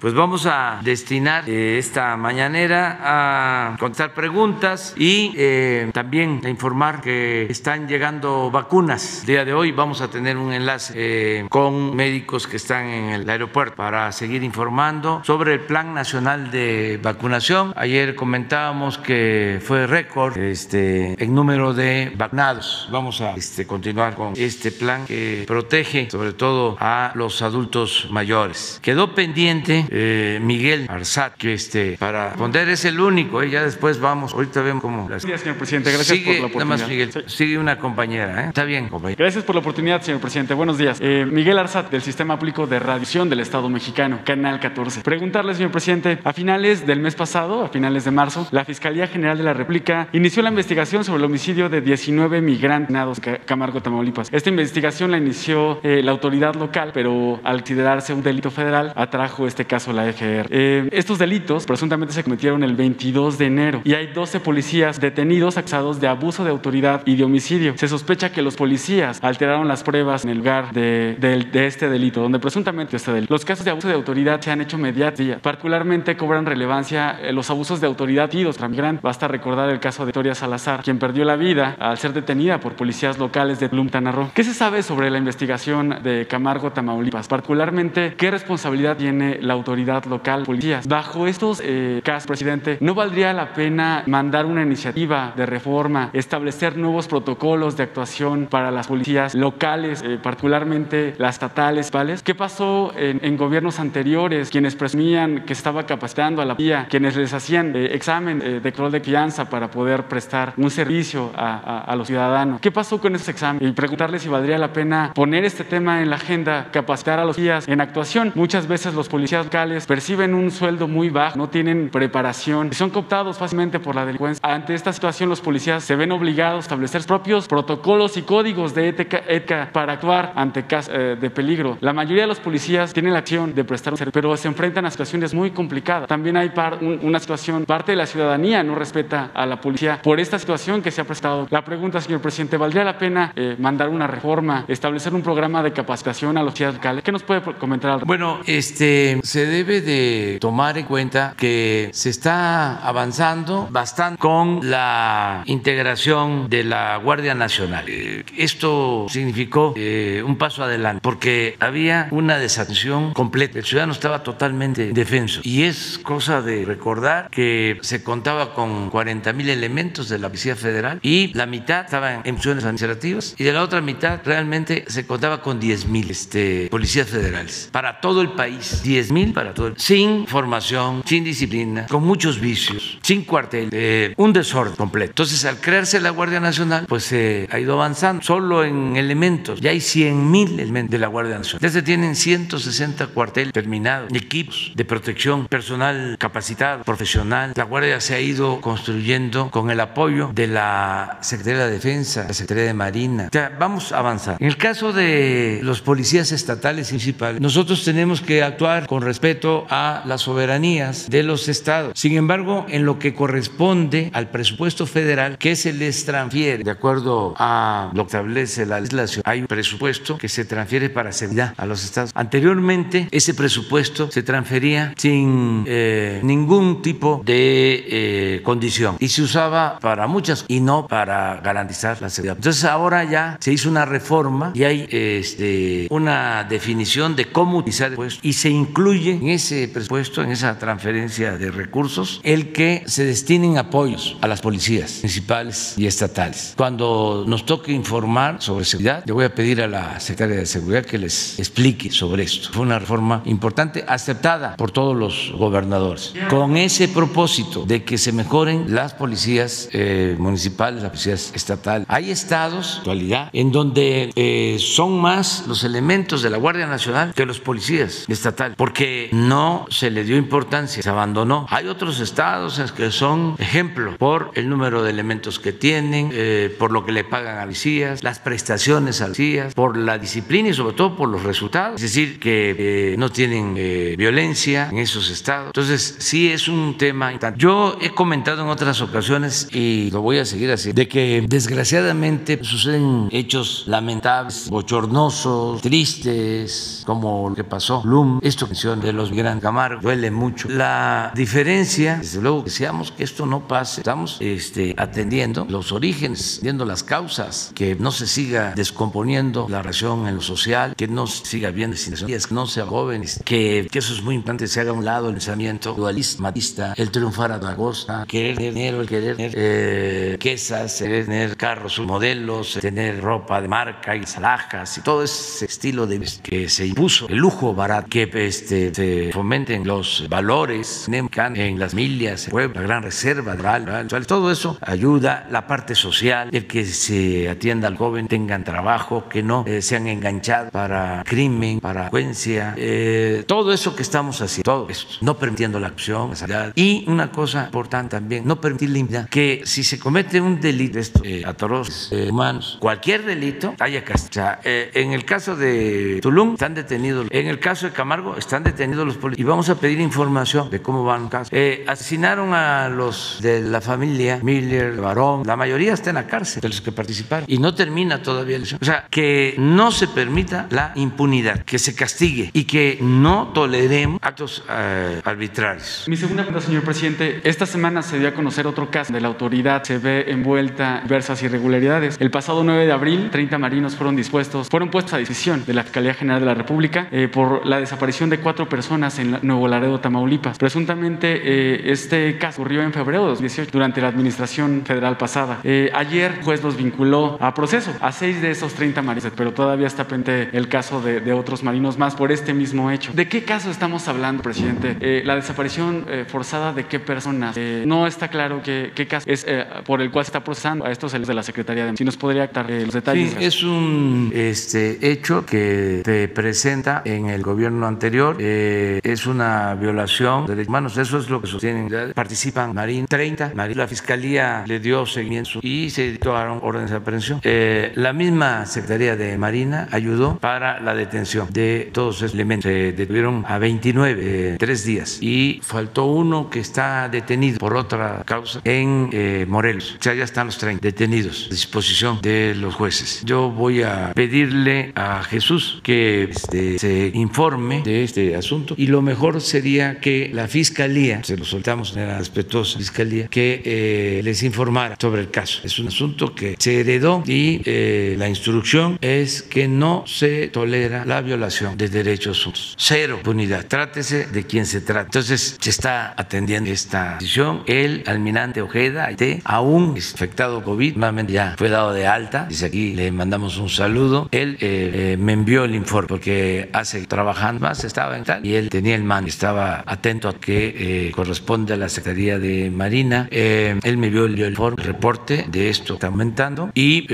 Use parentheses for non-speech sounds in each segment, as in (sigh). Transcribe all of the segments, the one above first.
pues vamos a destinar eh, esta mañanera a contestar preguntas y eh, también a informar que están llegando vacunas. El día de hoy vamos a tener un enlace eh, con médicos que están en el aeropuerto para seguir informando sobre el Plan Nacional de Vacunación. Ayer comentábamos que fue récord este, en número de vacunados. Vamos a este, continuar con este plan que protege sobre todo a los adultos mayores. Quedó pendiente eh, Miguel Arzat, que este, para responder es el único, eh, ya después vamos, ahorita vemos cómo... Las... Gracias, señor presidente, gracias sigue, por la oportunidad. Nada más, Miguel, sí. sigue una compañera, ¿eh? está bien, compañera. Gracias por la oportunidad, señor presidente, buenos días. Eh, Miguel Arzat, del Sistema Público de Radiación del Estado Mexicano, Canal 14. Preguntarle, señor presidente, a finales del mes pasado, a finales de marzo, la Fiscalía General de la República inició la investigación sobre el homicidio de 19 migrantes Camargo, Tamaulipas. Esta investigación la inició eh, la autoridad local, pero al considerarse un delito federal, atrajo este caso a la FR. Eh, estos delitos presuntamente se cometieron el 22 de enero y hay 12 policías detenidos acusados de abuso de autoridad y de homicidio. Se sospecha que los policías alteraron las pruebas en el lugar de, de, de este delito, donde presuntamente este delito. Los casos de abuso de autoridad se han hecho mediáticos. Particularmente cobran relevancia eh, los abusos de autoridad y los migrantes. Basta recordar el caso de Victoria Salazar, quien perdió la vida al ser detenida por policías locales de Plumtana Roo. ¿Qué se sabe sobre la investigación de Camargo, Tamaulipas? Particularmente, ¿qué responsabilidad tiene la autoridad local, policías? Bajo estos eh, casos, presidente, ¿no valdría la pena mandar una iniciativa de reforma, establecer nuevos protocolos de actuación para las policías locales, eh, particularmente las estatales, ¿vales? ¿Qué pasó en, en, gobiernos anteriores, quienes presumían que estaba capacitando a la policía, quienes les hacían eh, examen eh, de control de crianza para poder prestar un servicio a, a, a los ciudadanos? ¿Qué pasó con esos exámenes? Y preguntarle si valdría la pena poner este tema en la agenda, capacitar a los policías en actuación. Muchas veces los policías locales perciben un sueldo muy bajo, no tienen preparación y son cooptados fácilmente por la delincuencia. Ante esta situación, los policías se ven obligados a establecer propios protocolos y códigos de ética, para actuar ante casos eh, de peligro. La mayoría de los policías tienen la acción de prestar un servicio, pero se enfrentan a situaciones muy complicadas. También hay una situación, parte de la ciudadanía no respeta a la policía por esta situación que se ha prestado. La pregunta, señor presidente, ¿valdría la pena eh, mandar una reforma, establecer un programa de capacitación a los policías locales? ¿Qué nos puede comentar Bueno, este, debe de tomar en cuenta que se está avanzando bastante con la integración de la Guardia Nacional. Eh, esto significó eh, un paso adelante porque había una desatención completa. El ciudadano estaba totalmente defenso y es cosa de recordar que se contaba con 40 mil elementos de la Policía Federal y la mitad estaban en funciones administrativas y de la otra mitad realmente se contaba con 10 mil este, policías federales para todo el país. 10 mil para todo sin formación, sin disciplina, con muchos vicios, sin cuartel, eh, un desorden completo. Entonces, al crearse la Guardia Nacional, pues se eh, ha ido avanzando. Solo en elementos, ya hay 100 mil elementos de la Guardia Nacional. Ya se tienen 160 cuarteles terminados, equipos de protección, personal capacitado, profesional. La Guardia se ha ido construyendo con el apoyo de la Secretaría de Defensa, la Secretaría de Marina. O sea, vamos a avanzar. En el caso de los policías estatales y municipales, nosotros tenemos que actuar con respeto a las soberanías de los estados. Sin embargo, en lo que corresponde al presupuesto federal que se les transfiere, de acuerdo a lo que establece la legislación, hay un presupuesto que se transfiere para seguridad a los estados. Anteriormente, ese presupuesto se transfería sin eh, ningún tipo de eh, condición y se usaba para muchas y no para garantizar la seguridad. Entonces, ahora ya se hizo una reforma y hay este, una definición de cómo utilizar el presupuesto y se incluye en ese presupuesto, en esa transferencia de recursos, el que se destinen apoyos a las policías municipales y estatales. Cuando nos toque informar sobre seguridad, le voy a pedir a la secretaria de Seguridad que les explique sobre esto. Fue una reforma importante, aceptada por todos los gobernadores, con ese propósito de que se mejoren las policías eh, municipales, las policías estatales. Hay estados, actualidad, en donde eh, son más los elementos de la Guardia Nacional que los policías estatales, porque no se le dio importancia, se abandonó. Hay otros estados que son ejemplo por el número de elementos que tienen, eh, por lo que le pagan a policías, las prestaciones a policías, por la disciplina y sobre todo por los resultados. Es decir, que eh, no tienen eh, violencia en esos estados. Entonces, sí es un tema. Yo he comentado en otras ocasiones y lo voy a seguir así, de que desgraciadamente suceden hechos lamentables, bochornosos, tristes, como lo que pasó, Lum, esto situación de los Gran Camargo duele mucho. La diferencia, desde luego, deseamos que esto no pase. Estamos este, atendiendo los orígenes, viendo las causas, que no se siga descomponiendo la relación en lo social, que no siga viendo que no sea jóvenes, que, que, eso es muy importante, se haga a un lado el pensamiento dualista, matista, el triunfar a costa, querer dinero, el querer tener eh, quesas, querer tener carros, modelos, tener ropa de marca y salajas y todo ese estilo de que se impuso, el lujo barato, que este, se fomenten los valores en las millas, el pueblo, la gran reserva, todo eso ayuda, la parte social, el que se atienda al joven, tengan trabajo, que no eh, sean enganchados para crimen, para frecuencia, eh, todo eso que estamos haciendo, todo esto, no permitiendo la acción, la y una cosa importante también, no permitir la impunidad, que si se comete un delito de estos eh, atroces humanos, cualquier delito, haya castigo. O sea, en el caso de Tulum están detenidos, en el caso de Camargo están detenidos y vamos a pedir información de cómo van los casos. asesinaron a los de la familia Miller, Barón, la mayoría está en la cárcel de los que participaron y no termina todavía el O sea, que no se permita la impunidad, que se castigue y que no toleremos actos eh, arbitrarios. Mi segunda pregunta, señor presidente, esta semana se dio a conocer otro caso de la autoridad, se ve envuelta en diversas irregularidades. El pasado 9 de abril, 30 marinos fueron dispuestos, fueron puestos a decisión de la Fiscalía General de la República eh, por la desaparición de cuatro personas en Nuevo Laredo, Tamaulipas. Presuntamente, eh, este caso ocurrió en febrero de 2018, durante la administración federal pasada. ayer, el juez los vinculó a proceso a seis de esos 30 marinos, pero todavía está pendiente el caso de, de otros marinos más por este mismo hecho. ¿De qué caso estamos hablando, presidente? Eh, la desaparición eh, forzada de qué personas? Eh, no está claro qué, qué caso es por el cual se está procesando a estos de la Secretaría de Si nos podría dar los detalles. Sí, es un este, hecho que se presenta en el gobierno anterior. Es una violación de derechos humanos. Eso es lo que sostienen. Participan Marín, 30. Marín, la fiscalía le dio seguimiento y se dictaron órdenes de aprehensión. la misma Secretaría de Marina ayudó para la detención de todos esos elementos. Se detuvieron a 29, eh, tres días, y faltó uno que está detenido por otra causa en eh, Morelos. O sea, ya están los 30 detenidos a disposición de los jueces. Yo voy a pedirle a Jesús que este, se informe de este asunto y lo mejor sería que la fiscalía, se lo soltamos en la respetuosa fiscalía, que eh, les informara sobre el caso. Es un asunto que se heredó y la instrucción es que no se tolera la violación de derechos humanos. Cero impunidad. Trátese de quien se trate. Entonces, se está atendiendo esta decisión. El almirante Ojeda, aún infectado COVID, ya fue dado de alta. Dice aquí, le mandamos un saludo. Él eh, eh, me envió el informe porque hace trabajando más, estaba en tal, y él tenía el mando, estaba atento a que eh, corresponde a la Secretaría de Marina. él me envió el, reporte de esto está aumentando y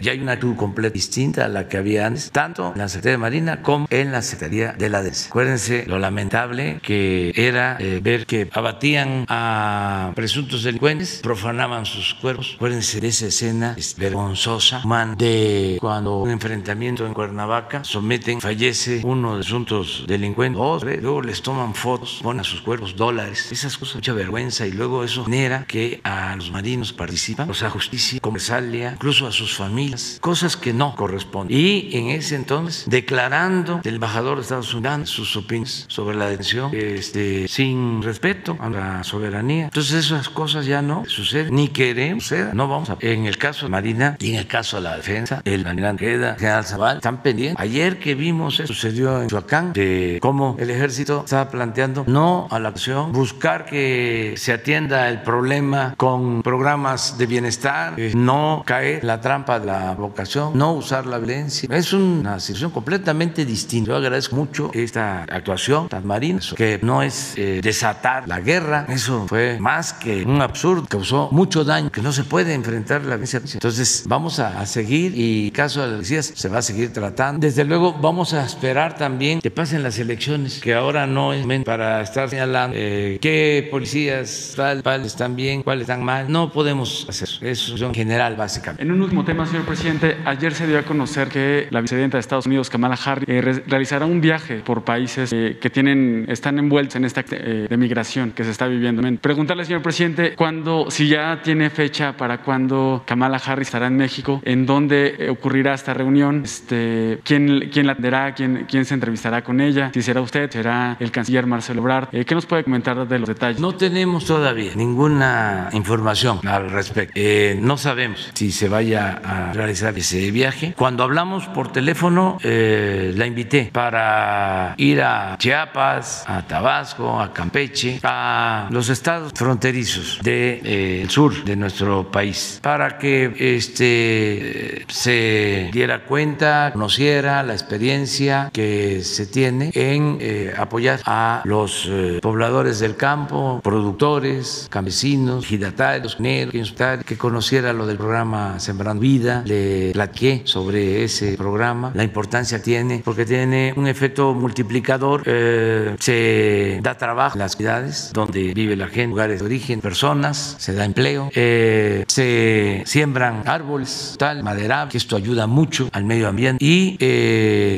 ya hay una actitud completa distinta a la que había antes, tanto en la Secretaría de Marina como en la Secretaría de la Defensa. Acuérdense lo lamentable que era eh, ver que abatían a presuntos delincuentes, profanaban sus cuerpos. Acuérdense de esa escena vergonzosa man, de cuando un enfrentamiento en Cuernavaca someten, fallece uno de los presuntos delincuentes, luego les toman fotos, ponen a sus cuerpos dólares, esas cosas, mucha vergüenza y luego eso genera que a los marinos participan, o sea, justicia, comercialia, incluso a sus familias, cosas que no corresponden. Y en ese entonces, declarando el embajador de Estados Unidos sus opiniones sobre la detención este, sin respeto a la soberanía. Entonces esas cosas ya no suceden, ni queremos suceda. No vamos a... En el caso de Marina y en el caso de la defensa, el almirante Queda, general Zaval, están pendientes. Ayer que vimos sucedió en Chuacán, de cómo el ejército estaba planteando no a la acción, buscar que se atienda el problema con programas de bienestar, eh, no caer la trampa de la vocación, no usar la violencia. Es una situación completamente distinta. Yo agradezco mucho esta actuación tan marina, que no es eh, desatar la guerra, eso fue más que un absurdo, causó mucho daño, que no se puede enfrentar la violencia. Entonces vamos a, seguir y caso de las policías se va a seguir tratando. Desde luego vamos a esperar también que pasen las elecciones, que ahora no es para estar señalando eh, qué policías cuáles están bien, cuáles están mal. No podemos hacer eso, en general básicamente. En un último tema, señor presidente, ayer se dio a conocer que la vicepresidenta de Estados Unidos, Kamala Harris, eh, realizará un viaje por países eh, que tienen, están envueltos en esta eh, de migración que se está viviendo. Preguntarle, señor presidente, cuándo, si ya tiene fecha para cuándo Kamala Harris estará en México, en dónde ocurrirá esta reunión, este, quién, quién la atenderá, quién, quién se entrevistará con ella. Si será usted, será el canciller Marcelo Ebrard. Eh, ¿Qué nos puede comentar de los detalles? No tenemos todavía ninguna información al respecto. Eh, no sabemos si se vaya a realizar ese viaje. Cuando hablamos por teléfono, eh, la invité para ir a Chiapas, a Tabasco, a Campeche, a los estados fronterizos del sur de nuestro país, para que este, se diera cuenta, conociera la experiencia que se tiene en eh, apoyar a los eh, pobladores del campo, productores, campesinos, giratarios, que conociera lo del programa Sembrando Vida, le platiqué sobre ese programa, la importancia tiene, porque tiene un efecto multiplicador, eh, se da trabajo en las ciudades donde vive la gente, lugares de origen, personas, se da empleo, se siembran árboles, tal, madera, que esto ayuda mucho al medio ambiente y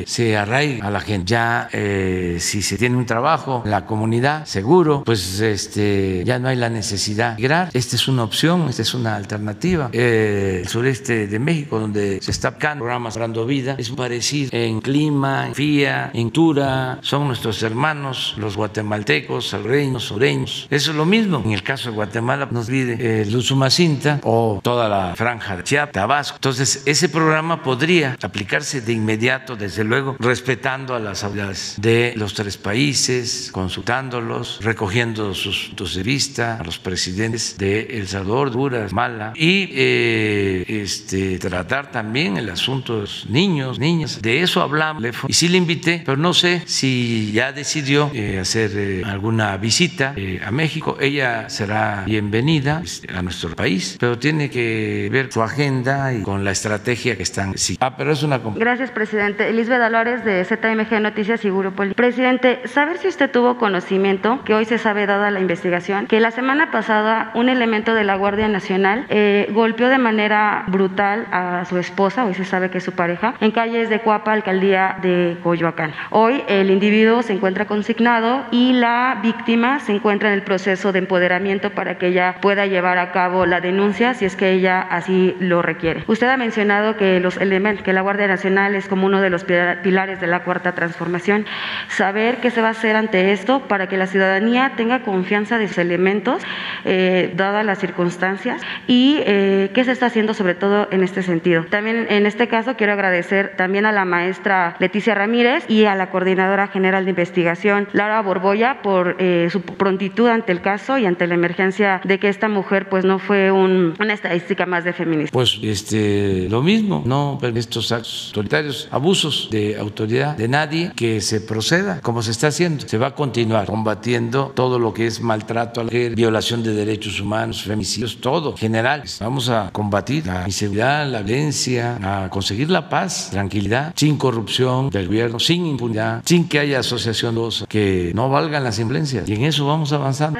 se arraiga a la gente. Ya eh, si se tiene un trabajo la comunidad seguro, pues este, ya no hay la necesidad de migrar. Esta es una opción, esta es una alternativa. Eh, el sureste de México, donde se está aplicando programas Brando Vida, es parecido en clima, en fía, en tura, son nuestros hermanos, los guatemaltecos, salreños, sureños. Eso es lo mismo. En el caso de Guatemala, nos pide el Usumacinta o toda la franja de Chiapas, Tabasco. Entonces, ese programa podría aplicarse de inmediato, desde luego, respetando a las autoridades de los tres países, consultándolos, recogiendo sus puntos de vista a los presidentes de El Salvador, Honduras, Mala, y eh, este, tratar también el asunto de los niños, niñas. De eso hablamos. Y sí le invité, pero no sé si ya decidió eh, hacer eh, alguna visita a México. Ella será bienvenida este, a nuestro país, pero tiene que ver su agenda y con la estrategia que están. Sí. Ah, pero es una. Gracias, presidente. Elizabeth Álvarez de ZMG Noticias y Presidente, saber si usted tuvo conocimiento, que hoy se sabe dada la investigación, que la semana pasada un elemento de la Guardia Nacional eh, golpeó de manera brutal a su esposa, hoy se sabe que es su pareja, en calles de Cuapa, alcaldía de Coyoacán. Hoy el individuo se encuentra consignado y la víctima se encuentra en el proceso de empoderamiento para que ella pueda llevar a cabo la denuncia si es que ella así lo requiere. Usted ha mencionado que los elementos, que la Guardia Nacional es como uno de los pilares de la cuarta transformación. Saber qué se va a hacer ante esto para que la ciudadanía tenga confianza de sus elementos, eh, dadas las circunstancias, y eh, qué se está haciendo sobre todo en este sentido. También en este caso quiero agradecer también a la maestra Leticia Ramírez y a la coordinadora general de investigación, Lara Borboya, por eh, su prontitud ante el caso y ante la emergencia de que esta mujer pues no fue una estadística más de feminista. Pues este, lo mismo, no estos actos autoritarios, abusos de autoridad de nadie, que se proceda como se está haciendo. Se va a continuar combatiendo todo lo que es maltrato a la mujer, violación de derechos humanos, femicidios, todo, general. Vamos a combatir la inseguridad, la violencia, a conseguir la paz, tranquilidad, sin corrupción del gobierno, sin impunidad, sin que haya asociación que no valgan las influencias. Y en eso vamos avanzando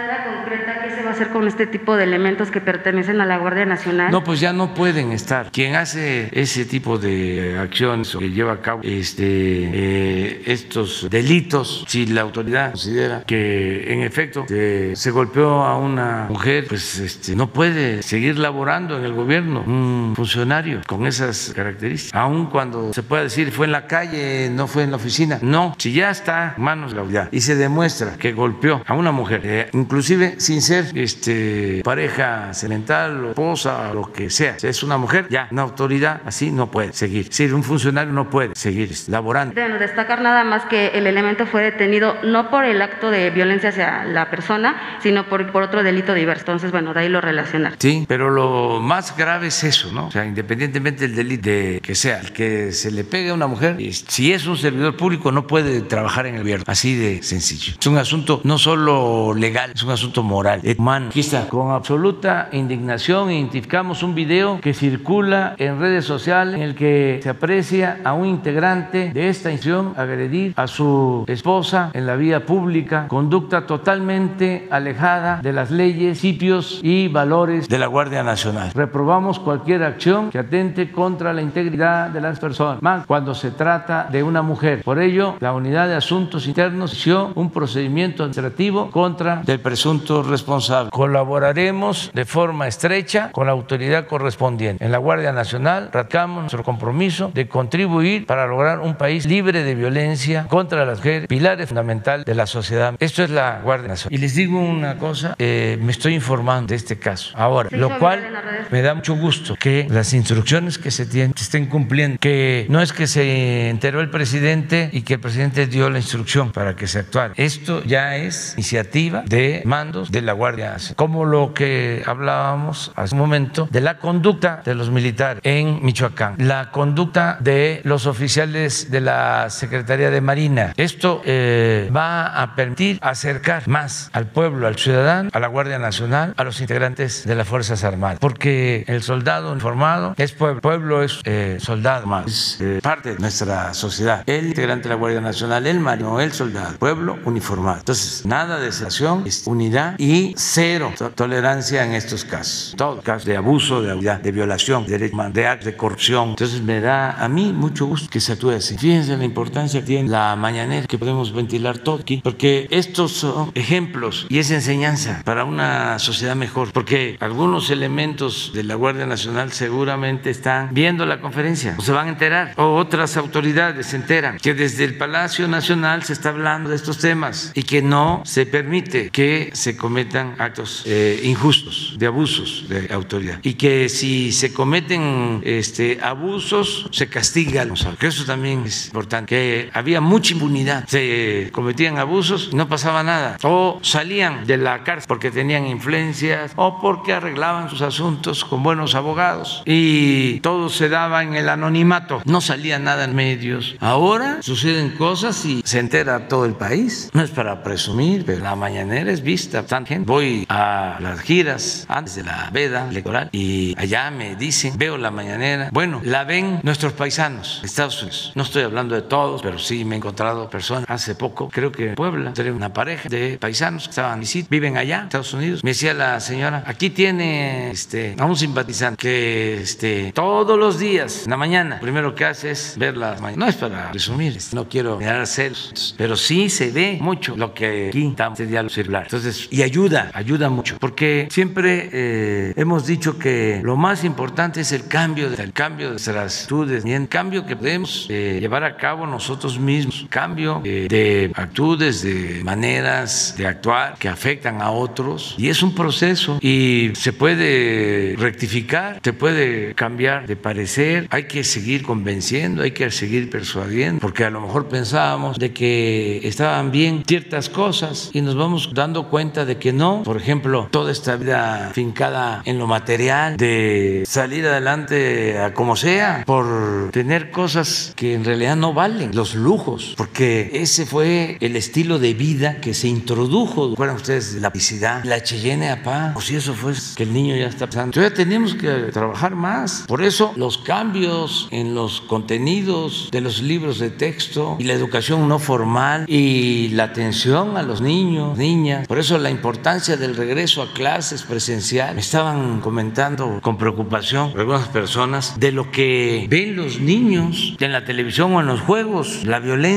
hacer con este tipo de elementos que pertenecen a la Guardia Nacional? No, pues ya no pueden estar. Quien hace ese tipo de acciones o que lleva a cabo este, eh, estos delitos, si la autoridad considera que en efecto se, golpeó a una mujer, pues este, no puede seguir laborando en el gobierno un funcionario con esas características, aun cuando se pueda decir fue en la calle, no fue en la oficina. No, si ya está en manos de la autoridad y se demuestra que golpeó a una mujer, eh, inclusive sin ser este, pareja sentimental o esposa o lo que sea, si es una mujer, ya una autoridad así no puede seguir. Si un funcionario no puede seguir laborando. Destacar nada más que el elemento fue detenido no por el acto de violencia hacia la persona, sino por, por otro delito diverso. Entonces, bueno, de ahí lo relacionar. Sí, pero lo más grave es eso, ¿no? O sea, independientemente del delito de que sea, el que se le pegue a una mujer, si es un servidor público no puede trabajar en el gobierno. Así de sencillo. Es un asunto no solo legal, es un asunto moral, humano Aquí está. Con absoluta indignación identificamos un video que circula en redes sociales en el que se aprecia a un integrante de esta institución agredir a su esposa en la vía pública, conducta totalmente alejada de las leyes, principios y valores de la Guardia Nacional. Reprobamos cualquier acción que atente contra la integridad de las personas, más cuando se trata de una mujer. Por ello, la Unidad de Asuntos Internos inició un procedimiento administrativo contra el presunto responsable. Colaboraremos de forma estrecha con la autoridad correspondiente. En la Guardia Nacional radicamos nuestro compromiso de contribuir para lograr un país libre de violencia contra las mujeres, pilares fundamental de la sociedad. Esto es la Guardia Nacional. Y les digo una cosa, eh, me estoy informando de este caso ahora, lo cual me da mucho gusto que las instrucciones que se tienen se estén cumpliendo, que no es que se enteró el presidente y que el presidente dio la instrucción para que se actuara. Esto ya es iniciativa de mandos de la Guardia Nacional, como lo que hablábamos hace un momento de la conducta de los militares en Michoacán, la conducta de los oficiales de la Secretaría de Marina. Esto eh, va a permitir acercar más al pueblo, al ciudadano, a la Guardia Nacional, a los integrantes de las Fuerzas Armadas, porque el soldado informado es pueblo, pueblo es eh, soldado más, es eh, parte de nuestra sociedad. El integrante de la Guardia Nacional, el marino, el soldado, pueblo uniformado. Entonces, nada de separación, unidad y cero tolerancia en estos casos. Todo casos de abuso, de, de violación, de, de actos de corrupción. Entonces, me da a mí mucho gusto que se actúe así. Fíjense la importancia que tiene la mañanera, que podemos ventilar todo aquí, porque estos son ejemplos y es enseñanza para una sociedad mejor, porque algunos elementos de la Guardia Nacional seguramente están viendo la conferencia o se van a enterar, o otras autoridades se enteran que desde el Palacio Nacional se está hablando de estos temas y que no se permite que se cometan actos eh, injustos, de abusos de autoridad, y que si se cometen este, abusos se castigan, que eso también es importante, que había mucha impunidad, se cometían abusos y no pasaba nada, o salían de la cárcel porque tenían influencias o porque arreglaban sus asuntos con buenos abogados y todo se daba en el anonimato, no salía nada en medios. Ahora suceden cosas y se entera todo el país. No es para presumir, pero la mañanera es vista. Voy a las giras antes de la veda electoral y allá me dicen, veo la mañanera. Bueno, la ven nuestros paisanos Estados Unidos. No estoy hablando de todos, pero sí me encontrado personas hace poco, creo que en Puebla, tenía una pareja de paisanos que estaban visita, viven allá, Estados Unidos. Me decía la señora, aquí tiene este, a un simpatizante que este, todos los días, en la mañana, primero que hace es ver las mañanas. No es para resumir, no quiero mirar celos, pero sí se ve mucho lo que aquí estamos este diálogo circular. Entonces, y ayuda, ayuda mucho, porque siempre eh, hemos dicho que lo más importante es el cambio, el cambio de nuestras actitudes y el cambio que podemos eh, llevar a cabo nosotros mismos, cambio eh, de actitudes, de maneras de actuar que afectan a otros. Y es un proceso y se puede rectificar, se puede cambiar de parecer, hay que seguir convenciendo, hay que seguir persuadiendo, porque a lo mejor pensábamos de que estaban bien ciertas cosas y nos vamos dando cuenta de que no. Por ejemplo, toda esta vida fincada en lo material, de salir adelante a como sea, por tener cosas que en realidad no valen, los lujos, porque ese fue el estilo de vida que se introdujo. ¿Recuerdan ustedes la publicidad? La Cheyenne Apá. O si eso fue que el niño ya está pensando. Todavía tenemos que trabajar más. Por eso los cambios en los contenidos de los libros de texto y la educación no formal y la atención a los niños, niñas. Por eso la importancia del regreso a clases presencial. Me estaban comentando con preocupación algunas personas de lo que ven los niños en la televisión o en los juegos. La violencia,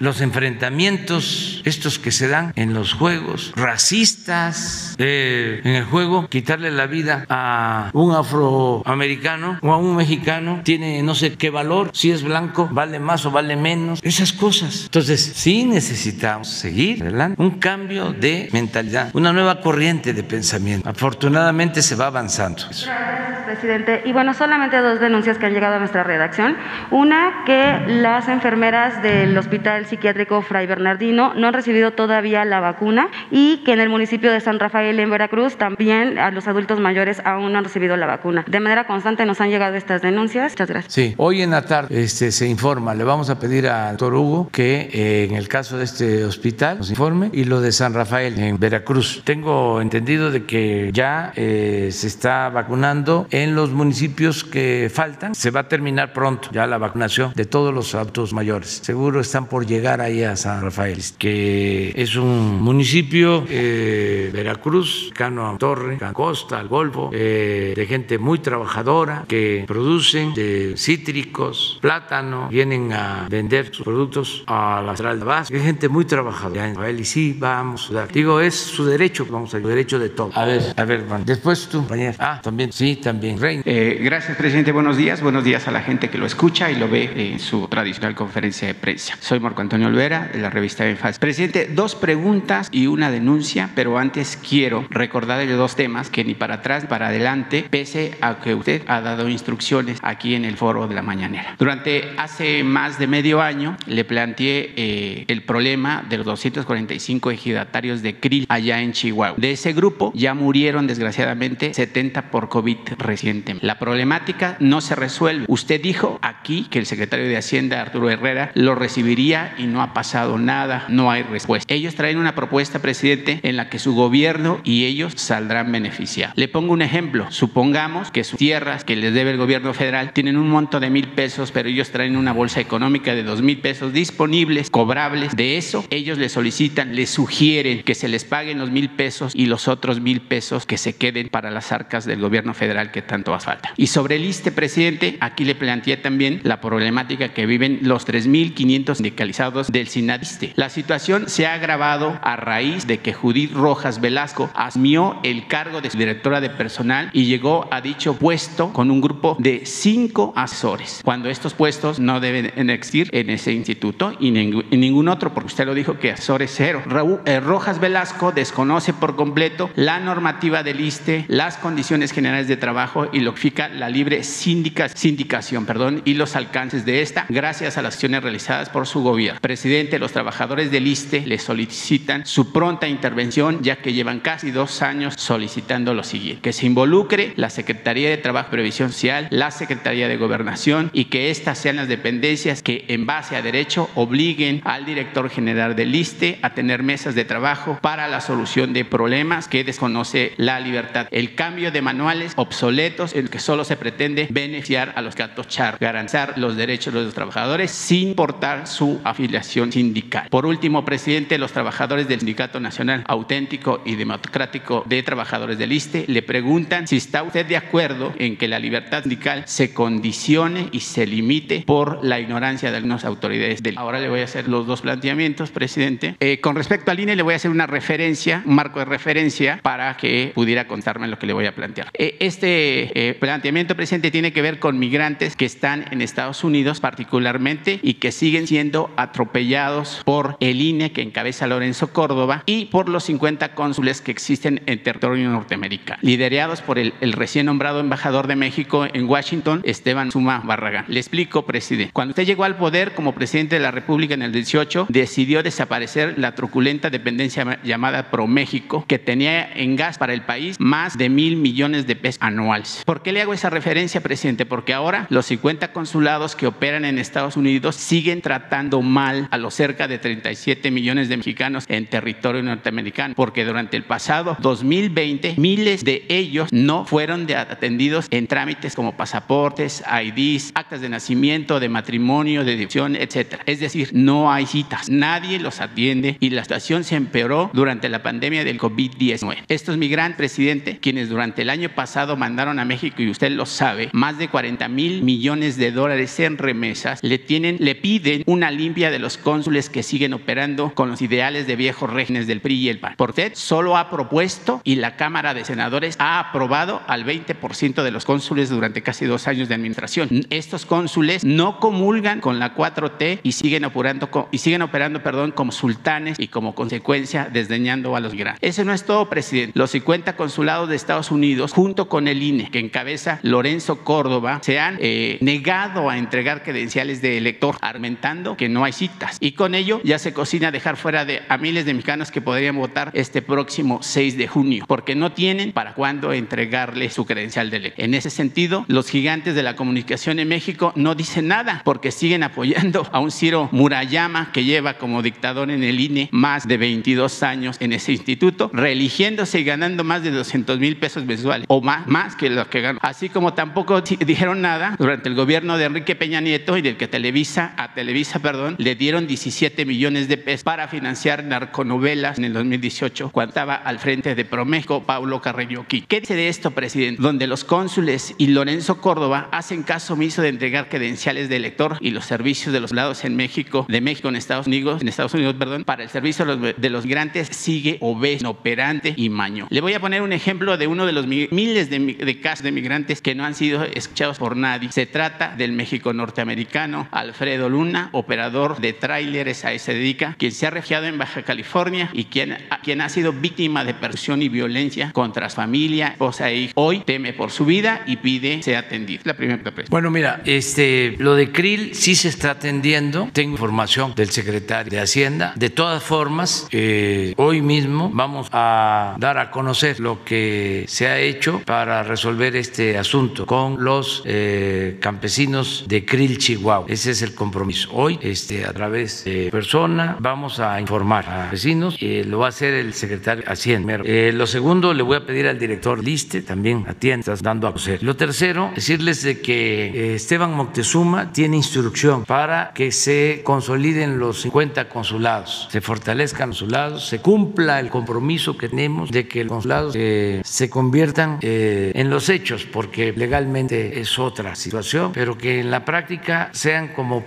los enfrentamientos, estos que se dan en los juegos, racistas eh, en el juego, quitarle la vida a un afroamericano o a un mexicano tiene no sé qué valor, si es blanco, vale más o vale menos, esas cosas. Entonces, sí necesitamos seguir adelante, un cambio de mentalidad, una nueva corriente de pensamiento. Afortunadamente se va avanzando. Gracias, presidente. Y bueno, solamente dos denuncias que han llegado a nuestra redacción. Una, que las enfermeras del Hospital Psiquiátrico Fray Bernardino no han recibido todavía la vacuna y que en el municipio de San Rafael, en Veracruz, también a los adultos mayores aún no han recibido la vacuna. De manera constante nos han llegado estas denuncias. Muchas gracias. Sí, hoy en la tarde este, se informa. Le vamos a pedir al doctor Hugo que eh, en el caso de este hospital nos informe y lo de San Rafael en Veracruz. Tengo entendido de que ya eh, se está vacunando en los municipios que faltan. Se va a terminar pronto ya la vacunación de todos los adultos mayores. Seguro están por llegar ahí a San Rafael, que es un municipio, eh, Veracruz, Cano a Torre, Costa, al Golfo, eh, de gente muy trabajadora que producen de cítricos, plátano, vienen a vender sus productos a la central de base. Hay gente muy trabajadora en Rafael y sí, vamos a dar. Digo, es su derecho, vamos a el derecho de todo. A ver, a ver. Después tú, compañero. Ah, también, sí, también. Reina. Eh, gracias, presidente. Buenos días. Buenos días a la gente que lo escucha y lo ve en su tradicional conferencia de prensa. Soy Marco Antonio Olvera, de la revista Enfaz. Presidente, dos preguntas y una denuncia, pero antes quiero recordarle dos temas que ni para atrás para adelante, pese a que usted ha dado instrucciones aquí en el foro de la mañanera. Durante hace más de medio año le planteé eh, el problema de los 245 ejidatarios de krill allá en Chihuahua. De ese grupo ya murieron desgraciadamente 70 por COVID reciente. La problemática no se resuelve. Usted dijo aquí que el secretario de Hacienda, Arturo Herrera, lo recibiría y no ha pasado nada, no hay respuesta. Ellos traen una propuesta, presidente, en la que su gobierno y ellos saldrán beneficiados. Le pongo un ejemplo. Supongamos que sus tierras que les debe el gobierno federal tienen un monto de mil pesos, pero ellos traen una bolsa económica de dos mil pesos disponibles, cobrables. De eso, ellos le solicitan, le sugieren que se les paguen los mil pesos y los otros mil pesos que se queden para las arcas del gobierno federal que tanto hace falta. Y sobre el ISTE, presidente, aquí le planteé también la problemática que viven los 3.500 sindicalizados del SINADISTE. La situación se ha agravado a raíz de que Judith Rojas Velasco asumió el cargo de directora de personal y llegó a dicho puesto con un grupo de cinco asesores, cuando estos puestos no deben existir en ese instituto y en ningún otro, porque usted lo dijo que asesores cero. Eh, Rojas Velasco desconoce por completo la normativa del ISTE, las condiciones generales de trabajo y lo que significa la libre sindicación perdón, y los alcances de esta gracias a las acciones realizadas por su gobierno. Presidente, los trabajadores del ISTE le solicitan su pronta intervención ya que llevan casi dos años solicitando lo siguiente, que se involucre la Secretaría de Trabajo y Previsión Social, la Secretaría de Gobernación y que estas sean las dependencias que en base a derecho obliguen al director general del ISTE a tener mesas de trabajo para la solución de problemas que desconoce la libertad. El cambio de manuales obsoletos en el que solo se pretende beneficiar a los gatos char, garantizar los derechos de los trabajadores sin importar su afiliación sindical. Por último, presidente, los trabajadores del Sindicato Nacional Auténtico y Democrático de Trabajadores del ISTE le preguntan si está usted de acuerdo en que la libertad sindical se condicione y se limite por la ignorancia de algunas autoridades del Ahora le voy a hacer los dos planteamientos, presidente. Eh, con respecto al INE, le voy a hacer una referencia, un marco de referencia para que pudiera contarme lo que le voy a plantear. Eh, este eh, planteamiento, presidente, tiene que ver con migrantes que están en Estados Unidos particularmente y que siguen siendo atropellados por el INE que encabeza Lorenzo Córdoba y por los 50 cónsules que existen en territorio norteamericano, liderados por el, el recién nombrado embajador de México en Washington, Esteban Suma Barragán. Le explico, presidente. Cuando usted llegó al poder como presidente de la República en el 18, decidió desaparecer la truculenta dependencia llamada ProMéxico, que tenía en gas para el país más de mil millones de pesos anuales. ¿Por qué le hago esa referencia, presidente? Porque ahora los 50 consulados que operan en Estados Unidos siguen tratando mal a los cerca de 37 millones de mexicanos en territorio norteamericano, porque durante el pasado 2020 miles de ellos no fueron atendidos en trámites como pasaportes, IDs, actas de nacimiento, de matrimonio, de adopción, etc. Es decir, no hay citas, nadie los atiende y la situación se empeoró durante la pandemia del COVID-19. Estos migrantes, presidente, quienes durante el año pasado mandaron a México, y usted lo sabe, más de 40 mil millones de dólares en remesas, le, tienen, le piden una limpia de los cónsules que siguen operando con los ideales de viejos regímenes del PRI y el PAN. Por usted solo ha propuesto y la Cámara de Senadores ha aprobado al 20% de los cónsules durante casi dos años de administración. Estos cónsules no comulgan con la 4T y siguen operando, y siguen operando perdón, como sultanes y como consecuencia desdeñando a los migrantes. Eso no es todo, presidente. Los 50 consulados de Estados Unidos, junto con el INE, que encabeza Lorenzo Córdoba, se han eh, negado a entregar credenciales de elector, argumentando que no hay citas. Y con ello ya se cocina dejar fuera de, a miles de mexicanos que podrían votar este próximo 6 de junio, porque no tienen para cuándo entregarle su credencial de elector. En ese sentido, los gigantes de la comunicación en México no dicen nada, porque siguen apoyando a un Ciro Murayama que lleva como dictador en el INE más de 22 años en ese instituto, reeligiéndose y ganando más de 200 mil pesos mensuales, o más, más que los que ganó. Así como tampoco dijeron nada durante el gobierno de Enrique Peña Nieto y del que Televisa, a Televisa, perdón, le dieron 17 millones de pesos para financiar narconovelas en el 2018, cuando estaba al frente de Promejo, Paulo Carreño ¿Qué dice de esto, presidente? Donde los cónsules y Lorenzo Córdoba hacen caso omiso de entregar credenciales de elector y los servicios de los lados en México, de México en Estados Unidos, en Estados Unidos, perdón, para el servicio de los, migrantes sigue obeso, operante y maño. Le voy a poner un ejemplo de uno de los miles de, de casos de migrantes que no han sido escuchados por nadie. Se trata del México norteamericano Alfredo Luna, operador de tráileres a ese dedica, quien se ha refugiado en Baja California y quien, quien ha sido víctima de persecución y violencia contra su familia, esposa e hijo. Hoy teme por su vida y pide ser atendido. La primera Bueno, mira, este, lo de Krill sí se está atendiendo. Tengo información del secretario de Hacienda. De todas formas, eh, hoy mismo vamos a dar a conocer lo que se ha hecho para resolver este asunto con los eh, campesinos de Krill, Chihuahua. Ese es el compromiso. Hoy, este, a través de persona, vamos a informar a vecinos. Eh, lo va a hacer el secretario Hacienda. Eh, lo segundo, le voy a pedir al director Liste, también atienda, dando a conocer. Lo tercero, decirles de que Esteban Moctezuma tiene instrucción para que se consoliden los 50 consulados, se fortalezcan los consulados, se cumpla el compromiso que tenemos de que los consulados se conviertan en los hechos, porque legalmente es otra situación, pero que en la práctica sean como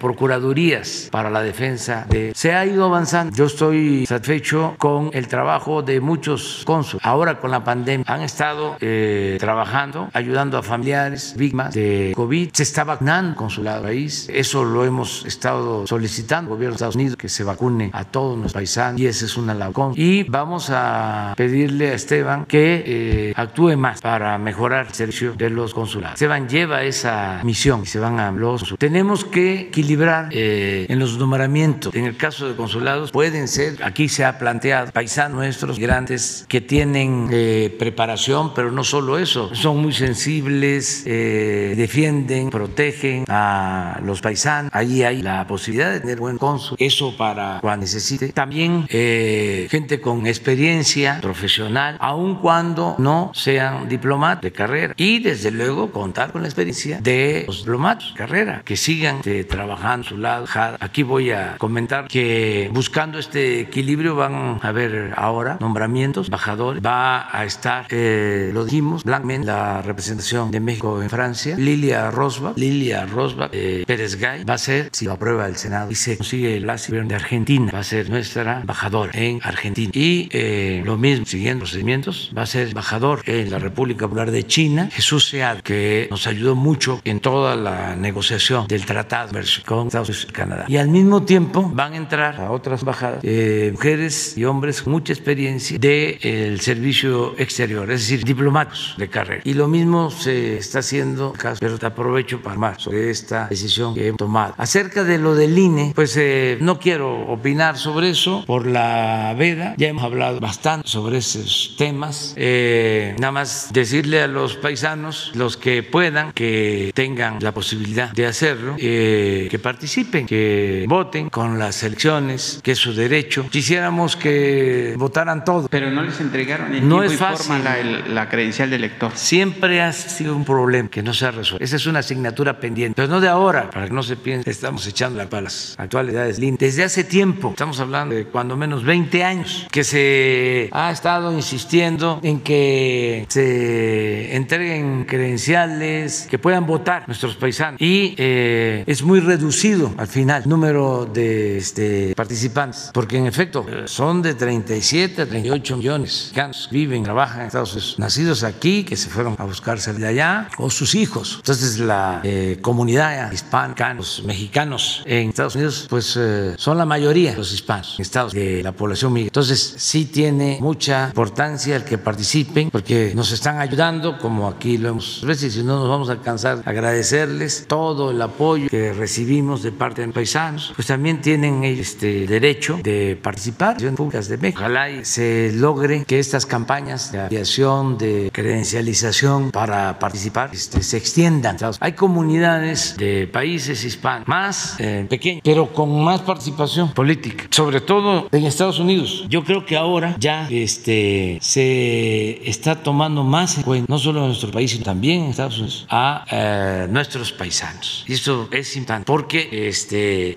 para la defensa de... Se ha ido avanzando. Yo estoy satisfecho con el trabajo de muchos cónsules. Ahora con la pandemia han estado eh, trabajando, ayudando a familiares, víctimas de COVID. Se está vacunando consulado país. Eso lo hemos estado solicitando al gobierno de Estados Unidos que se vacune a todos los paisanos y esa es una labor. Y vamos a pedirle a Esteban que eh, actúe más para mejorar el servicio de los consulados. Esteban lleva esa misión y se van a los tenemos que equilibrar eh, en los nombramientos. En el caso de consulados pueden ser, aquí se ha planteado, paisanos nuestros grandes que tienen eh, preparación, pero no solo eso, son muy sensibles, eh, defienden, protegen a los paisanos. Allí hay la posibilidad de tener buen cónsul, eso para cuando necesite. También gente con experiencia profesional, aun cuando no sean diplomatas de carrera. Y desde luego contar con la experiencia de los diplomatas de carrera que sigan este, trabajando a su lado. Aquí voy a comentar que buscando este equilibrio van a haber ahora nombramientos, embajadores. Va a estar, eh, lo dijimos, Blackman, la representación de México en Francia, Lilia Rosbach, Lilia Rosbach, eh, Pérez Gay, va a ser, si lo aprueba el Senado y se consigue el gobierno de Argentina, va a ser nuestra embajadora en Argentina. Y eh, lo mismo, siguiendo procedimientos, va a ser embajador en la República Popular de China, Jesús Sead, que nos ayudó mucho en toda la negociación del tratado con Estados Unidos Canadá. Y al mismo tiempo van a entrar a otras embajadas eh, mujeres y hombres con mucha experiencia del el servicio exterior, es decir, diplomáticos de carrera. Y lo mismo se está haciendo, pero te aprovecho para más sobre esta decisión que hemos tomado. Acerca de lo del INE, pues eh, no quiero opinar sobre eso por la veda, ya hemos hablado bastante sobre esos temas. Eh, nada más decirle a los paisanos, los que puedan, que tengan la posibilidad de hacerlo, que participen, que voten con las elecciones, que es su derecho. Quisiéramos que votaran todos. Pero no les entregaron en no es fácil. La, la, credencial de elector. Siempre ha sido un problema que no se ha resuelto. Esa es una asignatura pendiente. Pero no de ahora, para que no se piense estamos echando la para las actualidades Desde hace tiempo, estamos hablando de cuando menos 20 años, que se ha estado insistiendo en que se entreguen credenciales, que puedan votar nuestros paisanos. Y eh, es muy reducido al final número de este, participantes, porque en efecto son de 37 a 38 millones que viven, trabajan en Estados Unidos, nacidos aquí, que se fueron a buscarse de allá, o sus hijos. Entonces la eh, comunidad hispana, los mexicanos en Estados Unidos, pues eh, son la mayoría los hispanos en Estados de la población migrante. Entonces sí tiene mucha importancia el que participen, porque nos están ayudando, como aquí lo hemos veces, si no nos vamos a alcanzar, agradecerles todo el apoyo que recibimos de parte de paisanos, pues también tienen este derecho de participar en públicas de México. Ojalá y se logre que estas campañas de aviación, de credencialización para participar este, se extiendan. Hay comunidades de países hispanos más eh, pero con más participación política, sobre todo en Estados Unidos. Yo creo que ahora ya este, se está tomando más en cuenta, no solo en nuestro país, sino también en Estados Unidos, a eh, nuestros paisanos. Y esto es importante porque este,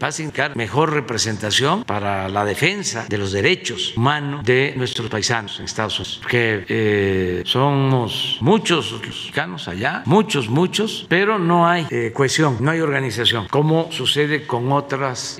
va a significar mejor representación para la defensa de los derechos humanos de nuestros paisanos en Estados Unidos. Porque eh, somos muchos los mexicanos allá, muchos, muchos, pero no hay eh, cohesión, no hay organización, como sucede con otras,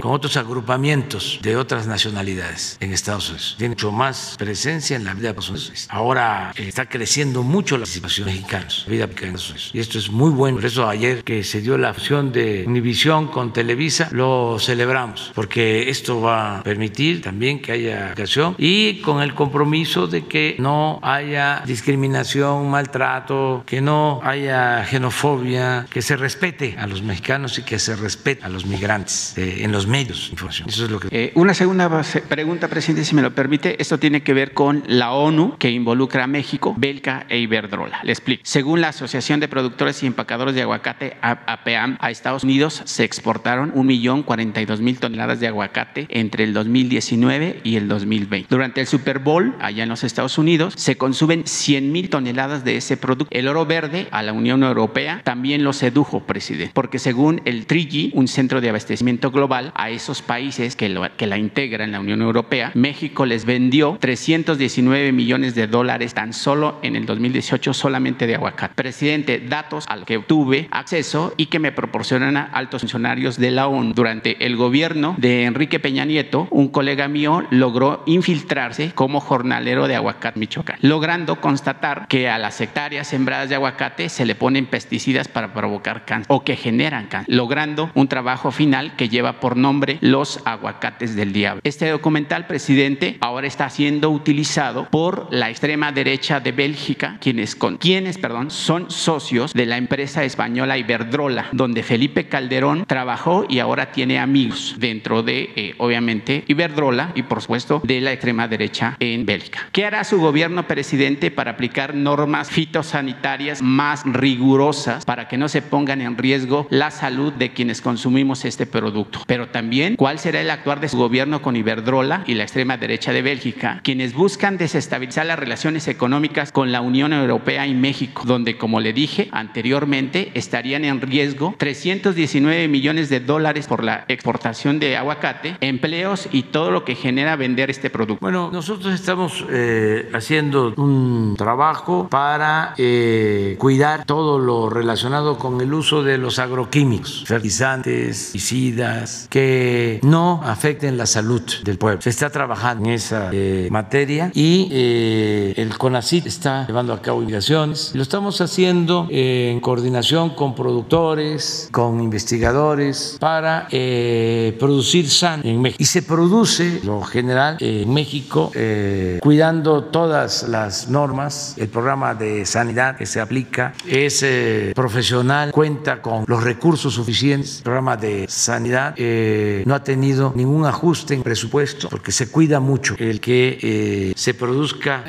con otros agrupamientos de otras nacionalidades en Estados Unidos. Tiene mucho más presencia en la vida de los Ahora está creciendo mucho la participación mexicana, la vida mexicana y esto es muy bueno. Por eso ayer que se dio la fusión de Univisión con Televisa, lo celebramos, porque esto va a permitir también que haya educación y con el compromiso de que no haya discriminación, maltrato, que no haya xenofobia, que se respete a los mexicanos y que se respete a los migrantes eh, en los medios de información. Eso es lo que... Eh, una segunda pregunta, presidente, si me lo permite. Esto tiene que ver con la ONU que involucra a México, Belca e Iberdrola. Le explico. Según la Asociación de Productores y Empacadores de Aguacate, APEAM, a Estados Unidos se exportaron 1.042.000 toneladas de aguacate entre el 2019 y el 2020. Durante el Super Bowl, allá en los Estados Unidos, se consumen 100.000 toneladas de ese producto. El oro verde a la Unión Europea también lo sedujo, presidente, porque según el TRIGI, un centro de abastecimiento global, a esos países que, que la integran la Unión Europea, México les vendió 319 millones de dólares tan solo en el 2018 solamente de aguacate. Presidente, datos al que tuve acceso y que me proporcionan a altos funcionarios de la ONU. Durante el gobierno de Enrique Peña Nieto, un colega mío logró infiltrarse como jornalero de aguacate Michoacán, logrando constatar que a las hectáreas sembradas de aguacate se le ponen pesticidas para provocar cáncer o que generan cáncer, logrando un trabajo final que lleva por nombre Los aguacates del diablo. Este documental, presidente, ahora está siendo utilizado por la extrema derecha de Bélgica, quienes, con, quienes perdón, son socios de la empresa española Iberdrola, donde Felipe Calderón trabajó y ahora tiene amigos dentro de, eh, obviamente, Iberdrola y, por supuesto, de la extrema derecha en Bélgica. ¿Qué hará su gobierno, presidente, para aplicar normas fitosanitarias más rigurosas para que no se pongan en riesgo la salud de quienes consumimos este producto? Pero también, ¿cuál será el actuar de su gobierno con Iberdrola y la extrema derecha de Bélgica, quienes buscan desestabilizar las relaciones económicas con la Unión Europea y México, donde, como le dije anteriormente, estarían en riesgo 319 millones de dólares por la exportación de aguacate, empleos y todo lo que genera vender este producto. Bueno, nosotros estamos eh, haciendo un trabajo para eh, cuidar todo lo relacionado con el uso de los agroquímicos, fertilizantes, pesticidas, que no afecten la salud del pueblo. Se está trabajando en esa eh, materia y el CONACYT está llevando a cabo investigaciones. Lo estamos haciendo en coordinación con productores, con investigadores, para eh, producir SAN en México. Y se produce, lo general, en México, eh, cuidando todas las normas. El programa de sanidad que se aplica es eh, profesional, cuenta con los recursos suficientes. El programa de sanidad no ha tenido ningún ajuste en presupuesto porque se cuida mucho el que se produzca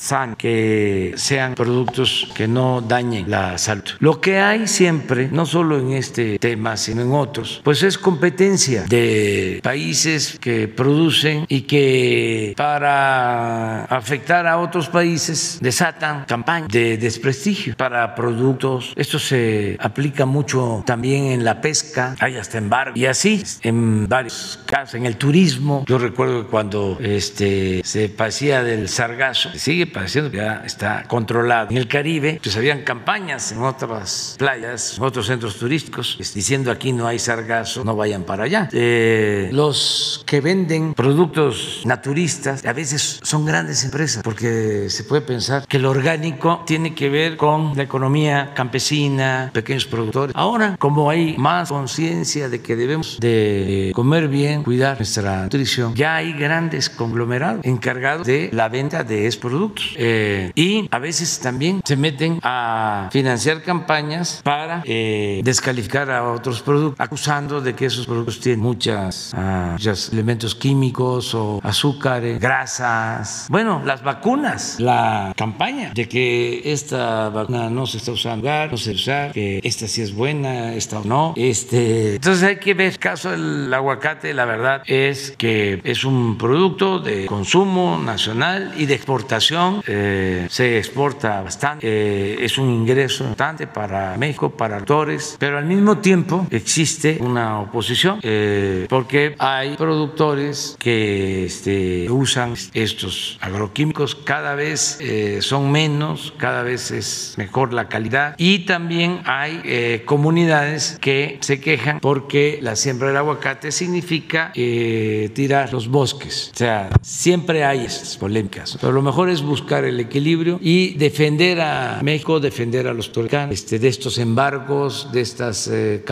SAN, que sean productos que no dañen la salud. Lo que hay siempre, no solo en este tema, sino en otros, pues es competencia de países que producen y que para afectar a otros países desatan campañas de desprestigio para productos. Esto se aplica mucho también en la pesca, hay hasta embargo y así en varios casos, en el turismo. Yo recuerdo que cuando este, se pasía del sargazo, sigue pareciendo que ya está controlado. En el Caribe, pues habían campañas en otras playas, en otros centros turísticos, diciendo aquí no hay sargazo, no vayan para allá. Eh, los que venden productos naturistas a veces son grandes empresas, porque se puede pensar que lo orgánico tiene que ver con la economía campesina, pequeños productores. Ahora, como hay más conciencia de que debemos de comer bien, cuidar nuestra nutrición, ya hay grandes conglomerados encargados de la venta de esos productos. Eh, y a veces también se meten a financiar campañas para eh, descalificar a otros productos, acusando de que esos productos tienen muchas, ah, muchos elementos químicos o azúcares, grasas. Bueno, las vacunas, la campaña de que esta vacuna no se está usando, no se usa, que esta sí es buena, esta no. Este, entonces hay que ver, el caso del aguacate, la verdad es que es un producto de consumo nacional y de exportación. Eh, se exporta bastante, eh, es un ingreso importante para México, para actores, pero al mismo tiempo existe una oposición eh, porque hay productores que este, usan estos agroquímicos, cada vez eh, son menos, cada vez es mejor la calidad. Y también hay comunidades que se quejan porque la siembra del aguacate significa tirar los bosques, o sea, siempre hay esas polémicas, pero lo mejor es buscar el equilibrio y defender a México, defender a los turcanos este, de estos embargos, de estas eh,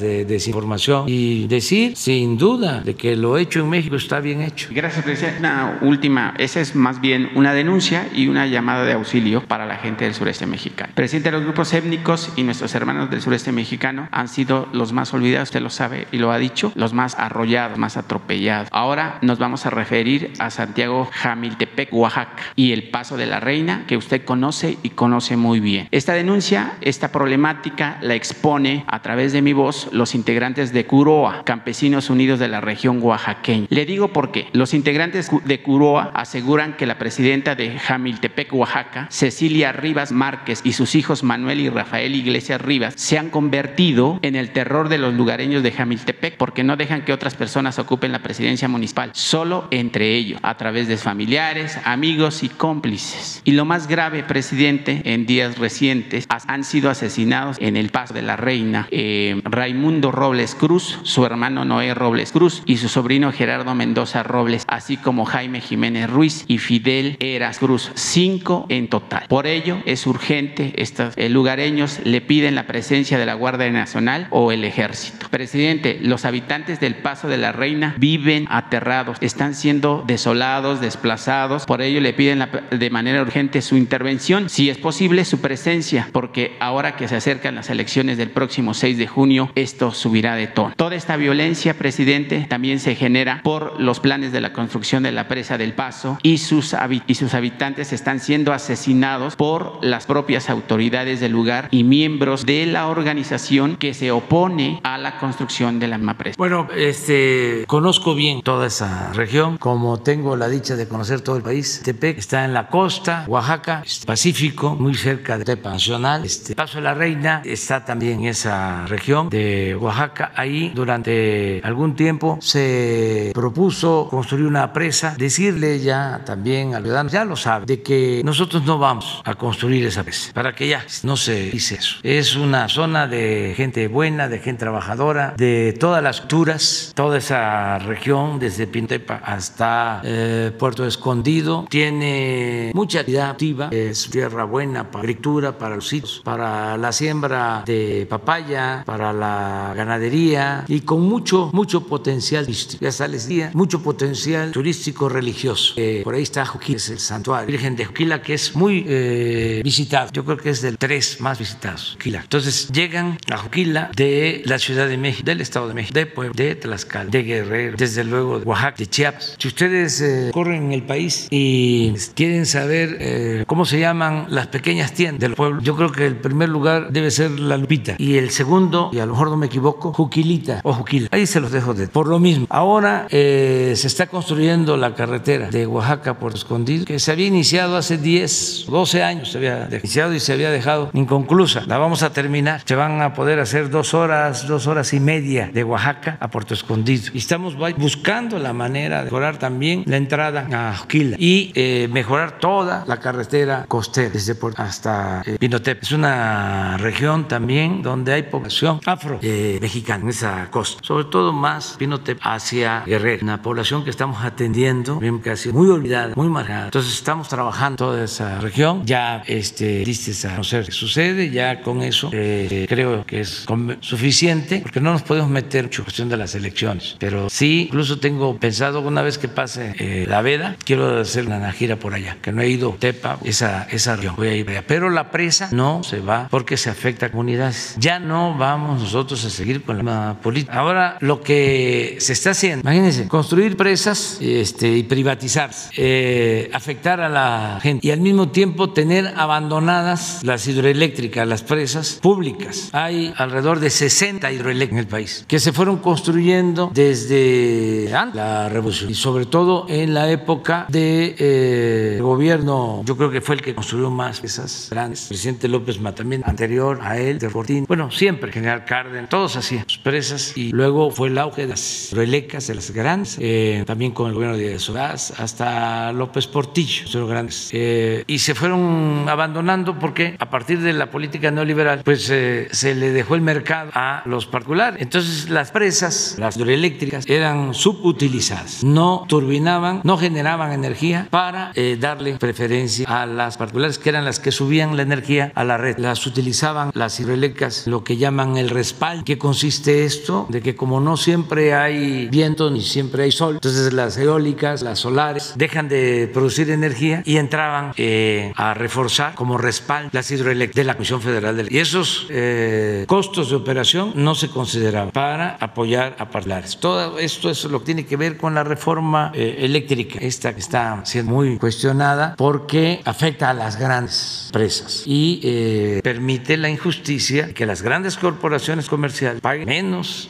de desinformación y decir sin duda de que lo hecho en México está bien hecho. Gracias, presidente. Una última, esa es más bien una denuncia y una llamada de auxilio para la gente del sureste mexicano. Presidente, los grupos étnicos y nuestros hermanos del sureste mexicano han sido los más olvidados, usted lo sabe y lo ha dicho, los más arrollados, más atropellados. Ahora nos vamos a referir a Santiago Jamiltepec, Oaxaca, y el Paso de la Reina, que usted conoce y conoce muy bien. Esta denuncia, esta problemática la expone a través de mi voz los integrantes de Curoa, Campesinos Unidos de la región oaxaqueña. Le digo por qué. Los integrantes de Curoa aseguran que la presidenta de Jamiltepec, Oaxaca, Cecilia Rivas Márquez y sus hijos Manuel y Rafael Iglesias Rivas se han convertido en el terror de los lugareños de Jamiltepec porque no dejan que otras personas ocupen la presidencia municipal, solo entre ellos, a través de familiares, amigos y cómplices. Y lo más grave, presidente, en días recientes han sido asesinados en el Paso de la Reina eh, Raimundo Robles Cruz, su hermano Noé Robles Cruz y su sobrino Gerardo Mendoza Robles, así como Jaime Jiménez Ruiz y Fidel Eras Cruz, cinco en total. Por ello es urgente, estos eh, lugareños le piden la presencia de la Guardia Nacional o el Ejército. Presidente, los habitantes del Paso de la Reina viven aterrados, están siendo desolados, desplazados, por ello le piden de manera urgente su intervención, si es posible su presencia, porque ahora que se acercan las elecciones del próximo 6 de junio, esto subirá de tono. Toda esta violencia, presidente, también se genera por los planes de la construcción de la presa del Paso y sus, y sus habitantes están siendo asesinados por las propias autoridades del lugar y miembros de la organización que se opone a la construcción de la misma presa. Bueno, este, conozco bien toda esa región, como tengo la dicha de conocer todo el país. Tepec está en la costa, Oaxaca, Pacífico, muy cerca de Tepa Nacional. Este, Paso de la Reina está también en esa región de Oaxaca. Ahí durante algún tiempo se propuso construir una presa, decirle ya también al ciudadano, ya lo sabe, de que nosotros no vamos a construir esa presa, para que ya no se dice eso. Es una zona de gente buena, de gente trabajadora, de todas las culturas, toda esa región, desde Pintepa hasta eh, Puerto Escondido, tiene mucha actividad activa, es tierra buena para agricultura, para los sitios, para la siembra de papaya, para la ganadería y con mucho, mucho potencial turístico. Ya está les día, mucho potencial turístico religioso. Eh, por ahí está Juquila, es el santuario Virgen de Juquila, que es muy eh, visitado. Yo creo que es del tres más visitados. Juquila. Entonces llegan a Juquila de la Ciudad de México, del Estado de México, de Puebla, de Tlaxcala, de Guerrero, desde luego de Oaxaca, de Chiapas. Si ustedes eh, corren en el país y quieren saber cómo se llaman las pequeñas tiendas del pueblo, yo creo que el primer lugar debe ser La Lupita y el segundo, y a lo mejor no me equivoco, Juquilita o Juquila. Ahí se los dejo de por lo mismo. Ahora eh, se está construyendo la carretera de Oaxaca por Escondido, que se había iniciado hace 10, 12 años, se había iniciado y se había dejado inconclusa. La vamos a terminar. Se van a poder hacer dos horas, dos horas y media de Oaxaca a Puerto Escondido. Y estamos buscando la manera de mejorar también la entrada a Juquila y eh, mejorar toda la carretera costera desde Puerto hasta eh, Pinotep. Es una región también donde hay población afro eh, mexicana en esa costa, sobre todo más Pinotep hacia Guerrero, una población que estamos atendiendo, ha sido muy olvidada, muy marcada. Entonces estamos trabajando toda esa región, ya este, listes a conocer qué sucede, ya con eso eh, creo que es suficiente, porque no nos podemos meter en cuestión de las elecciones, pero sí, incluso tengo pensado una vez que pase eh, la veda, quiero hacer una gira por allá, que no he ido Tepa, esa, esa región, voy a ir allá. Pero la presa no se va porque se afecta a comunidades. Ya no vamos nosotros a seguir con la política. Ahora lo que se está haciendo, imagínense, construir presas este, y privatizar, eh, afectar a la gente y al mismo tiempo tener abandonadas las hidroeléctricas, las presas públicas. Hay alrededor de 60 hidroeléctricas en el país que se fueron construyendo desde la revolución y sobre todo en la época de eh, gobierno, yo creo que fue el que construyó más esas grandes. presidente López también anterior a él, de Fortín, bueno, siempre, General Cárdenas, todos hacían sus presas y luego fue el auge de las hidroeléctricas, de las grandes, eh, también con el gobierno de Sodás, hasta López Portillo, los grandes. Eh, y se fueron abandonando porque a partir de la política neoliberal, pues eh, se le dejó el mercado a los particulares. Entonces las presas, las hidroeléctricas, eran subutilizadas, no turbinaban, no generaban energía para darle preferencia a las particulares, que eran las que subían la energía a la red. Las utilizaban las hidroeléctricas, lo que llaman el respaldo. ¿Qué consiste esto? De que como no siempre hay viento ni siempre hay sol, entonces las eólicas, las solares, dejan de producir energía y entraban eh, a reforzar como respaldo las hidroeléctricas de la Comisión Federal de Y esos eh, costos de operación no se consideraban para apoyar a parlares. Todo esto es lo que tiene que ver con la reforma eh, eléctrica, esta que está siendo muy cuestionada porque afecta a las grandes empresas y permite la injusticia que las grandes corporaciones comerciales paguen menos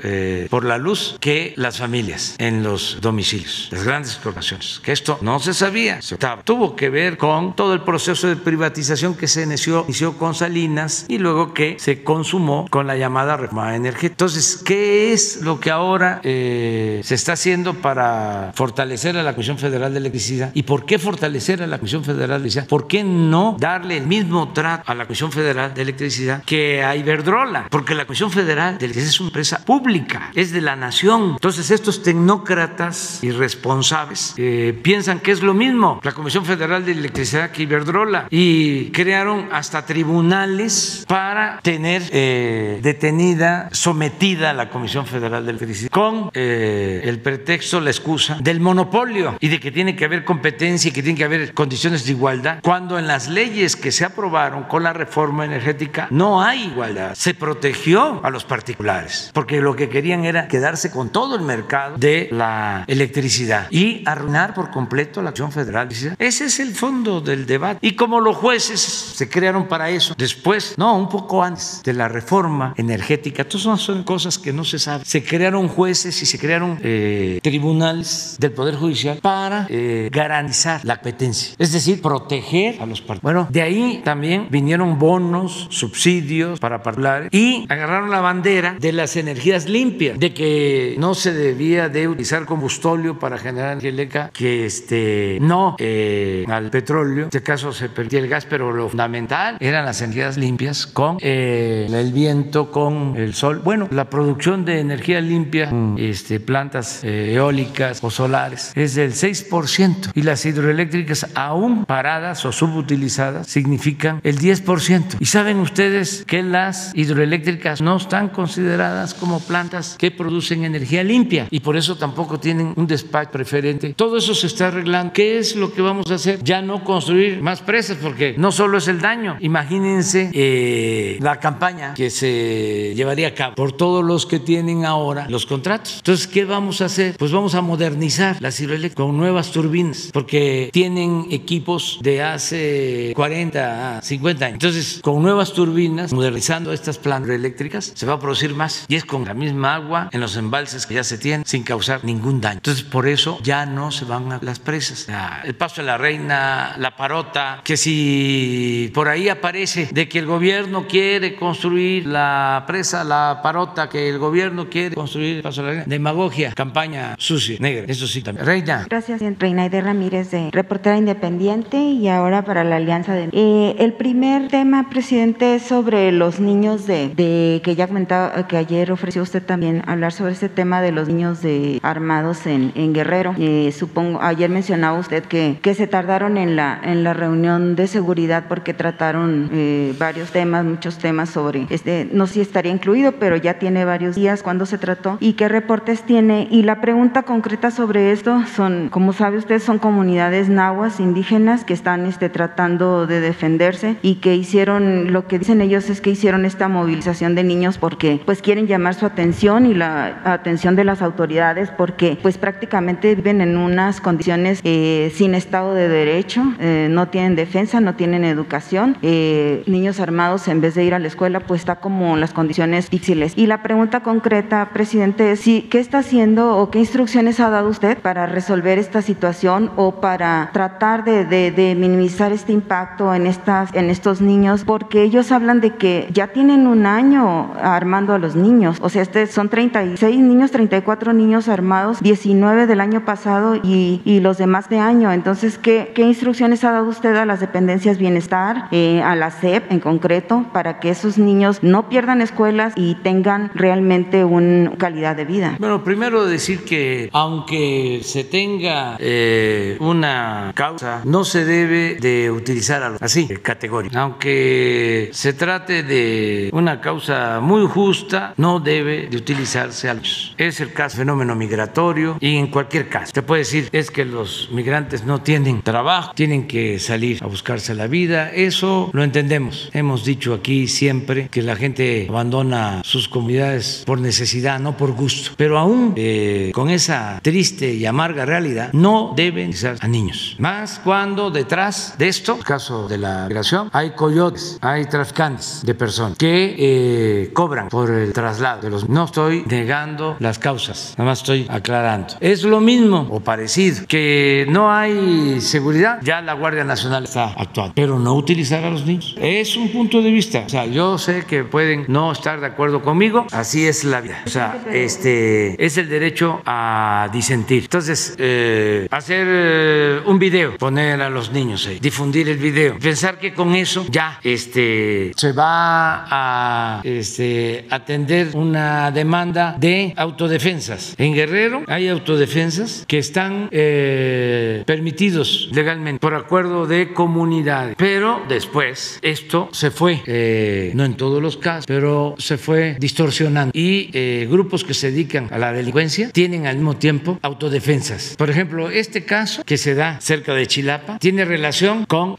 por la luz que las familias en los domicilios, las grandes corporaciones. Que esto no se sabía, se tuvo que ver con todo el proceso de privatización que se inició, inició con Salinas y luego que se consumó con la llamada reforma energética. Entonces, ¿qué es lo que ahora eh, se está haciendo para fortalecer a la Comisión Federal de Electricidad? ¿Y por qué fortalecer a la Comisión Federal de Electricidad? ¿Por qué no darle el mismo trato a la Comisión Federal de Electricidad que a Iberdrola? Porque la Comisión Federal de Electricidad es una empresa pública, es de la nación. Entonces, estos tecnócratas irresponsables eh, piensan que es lo mismo la Comisión Federal de Electricidad que Iberdrola y crearon hasta tribunales para tener eh, detenida, sometida a la Comisión Federal de Electricidad con eh, el pretexto, la excusa del monopolio y de que tiene que haber competencia y que tiene que haber condiciones de igualdad, cuando en las leyes que se aprobaron con la reforma energética no hay igualdad. Se protegió a los particulares porque lo que querían era quedarse con todo el mercado de la electricidad y arruinar por completo la acción federal. Ese es el fondo del debate. Y como los jueces se crearon para eso, después, no, un poco antes de la reforma energética, todas son cosas que no se saben. Se crearon jueces y se crearon eh, tribunales del Poder Judicial para eh, garantizar la competencia, es decir, proteger a los particulares. Bueno, de ahí también vinieron bonos, subsidios para particulares y agarraron la bandera de las energías limpias, de que no se debía de utilizar combustóleo para generar eléctrica, que este, no eh, al petróleo. En este caso se perdía el gas, pero lo fundamental eran las energías limpias con eh, el viento, con el sol. Bueno, la producción de energía limpia, mm. este, plantas eh, eólicas o solares, es del 6% y las hidroeléctricas aún paradas o subutilizadas significan el 10%. Y saben ustedes que las hidroeléctricas no están consideradas como plantas que producen energía limpia y por eso tampoco tienen un despacho preferente. Todo eso se está arreglando. ¿Qué es lo que vamos a hacer? Ya no construir más presas porque no solo es el daño. Imagínense eh, la campaña que se llevaría a cabo por todos los que tienen ahora los contratos. Entonces, ¿qué vamos a hacer? Pues vamos a modernizar las hidroeléctricas con nuevas turbinas porque tienen equipos de hace 40 a 50 años. Entonces, con nuevas turbinas, modernizando estas plantas eléctricas, va a producir más y es con la misma agua en los embalses que ya se tienen sin causar ningún daño. Entonces, por eso ya no se van a las presas. El paso de la reina, la parota, que si por ahí aparece de que el gobierno quiere construir la presa, la parota, que el gobierno quiere construir el paso de la reina, demagogia, campaña sucia, negra, eso sí también. Reina. Gracias, Reina de Ramírez, de reportera independiente y ahora para la Alianza de... Eh, el primer tema, presidente, es sobre los niños de, de que ya comentaba, que ayer ofreció usted también hablar sobre ese tema de los niños de armados en, en Guerrero. Eh, supongo, ayer mencionaba usted que, que se tardaron en la, en la reunión de seguridad porque trataron eh, varios temas, muchos temas sobre, este, no sé si estaría incluido, pero ya tiene varios días cuando se trató y qué reportes tiene. Y la pregunta concreta sobre esto son, como sabe usted, son comunidades nahuas indígenas que están este, tratando de defenderse y que hicieron, lo que dicen ellos es que hicieron esta movilización de niños porque pues quieren llamar su atención y la atención de las autoridades porque pues prácticamente viven en unas condiciones eh, sin Estado de Derecho, eh, no tienen defensa, no tienen educación, eh, niños armados en vez de ir a la escuela pues está como las condiciones difíciles. Y la pregunta concreta, presidente, es si, ¿qué está haciendo o qué instrucciones ha dado usted para resolver esta situación o para tratar de, de, de minimizar este impacto en, estas, en estos niños, porque ellos hablan de que ya tienen un año armando a los niños. O sea, este son 36 niños, 34 niños armados, 19 del año pasado y, los demás de año. Entonces, ¿qué, ¿qué, instrucciones ha dado usted a las dependencias bienestar, eh, a la SEP en concreto, para que esos niños no pierdan escuelas y tengan realmente una calidad de vida? Bueno, primero decir que aunque se tenga eh, una causa, no se debe de utilizar así, categoría. Aunque se trate de una causa muy justa, no debe de utilizarse a los. Es el caso fenómeno migratorio y en cualquier caso. Te puede decir, es que los migrantes no tienen trabajo, tienen que salir a buscarse la vida. Eso lo entendemos. Hemos dicho aquí siempre que la gente abandona sus comunidades por necesidad, no por gusto. Pero aún eh, con esa triste y amarga realidad, no deben ser a niños. Más cuando detrás de esto, el caso de la migración, hay coyotes, hay traficantes de personas que eh, cobran por el traslado de los. No estoy negando las causas, nada más estoy aclarando. Es lo mismo o parecido que no hay seguridad, ya la Guardia Nacional está actuando, pero no utilizar a los niños. Es un punto de vista. O sea, yo sé que pueden no estar de acuerdo conmigo, así es la vida. O sea, este es el derecho a disentir. Entonces, eh, hacer eh, un video, poner a los niños difundir el video, pensar que con eso ya este, se va a este, atender una demanda de autodefensas. En Guerrero hay autodefensas que están eh, permitidos legalmente por acuerdo de comunidad, pero después esto se fue, eh, no en todos los casos, pero se fue distorsionando y eh, grupos que se dedican a la delincuencia tienen al mismo tiempo autodefensas. Por ejemplo, este caso que se da cerca de Chilapa tiene relación con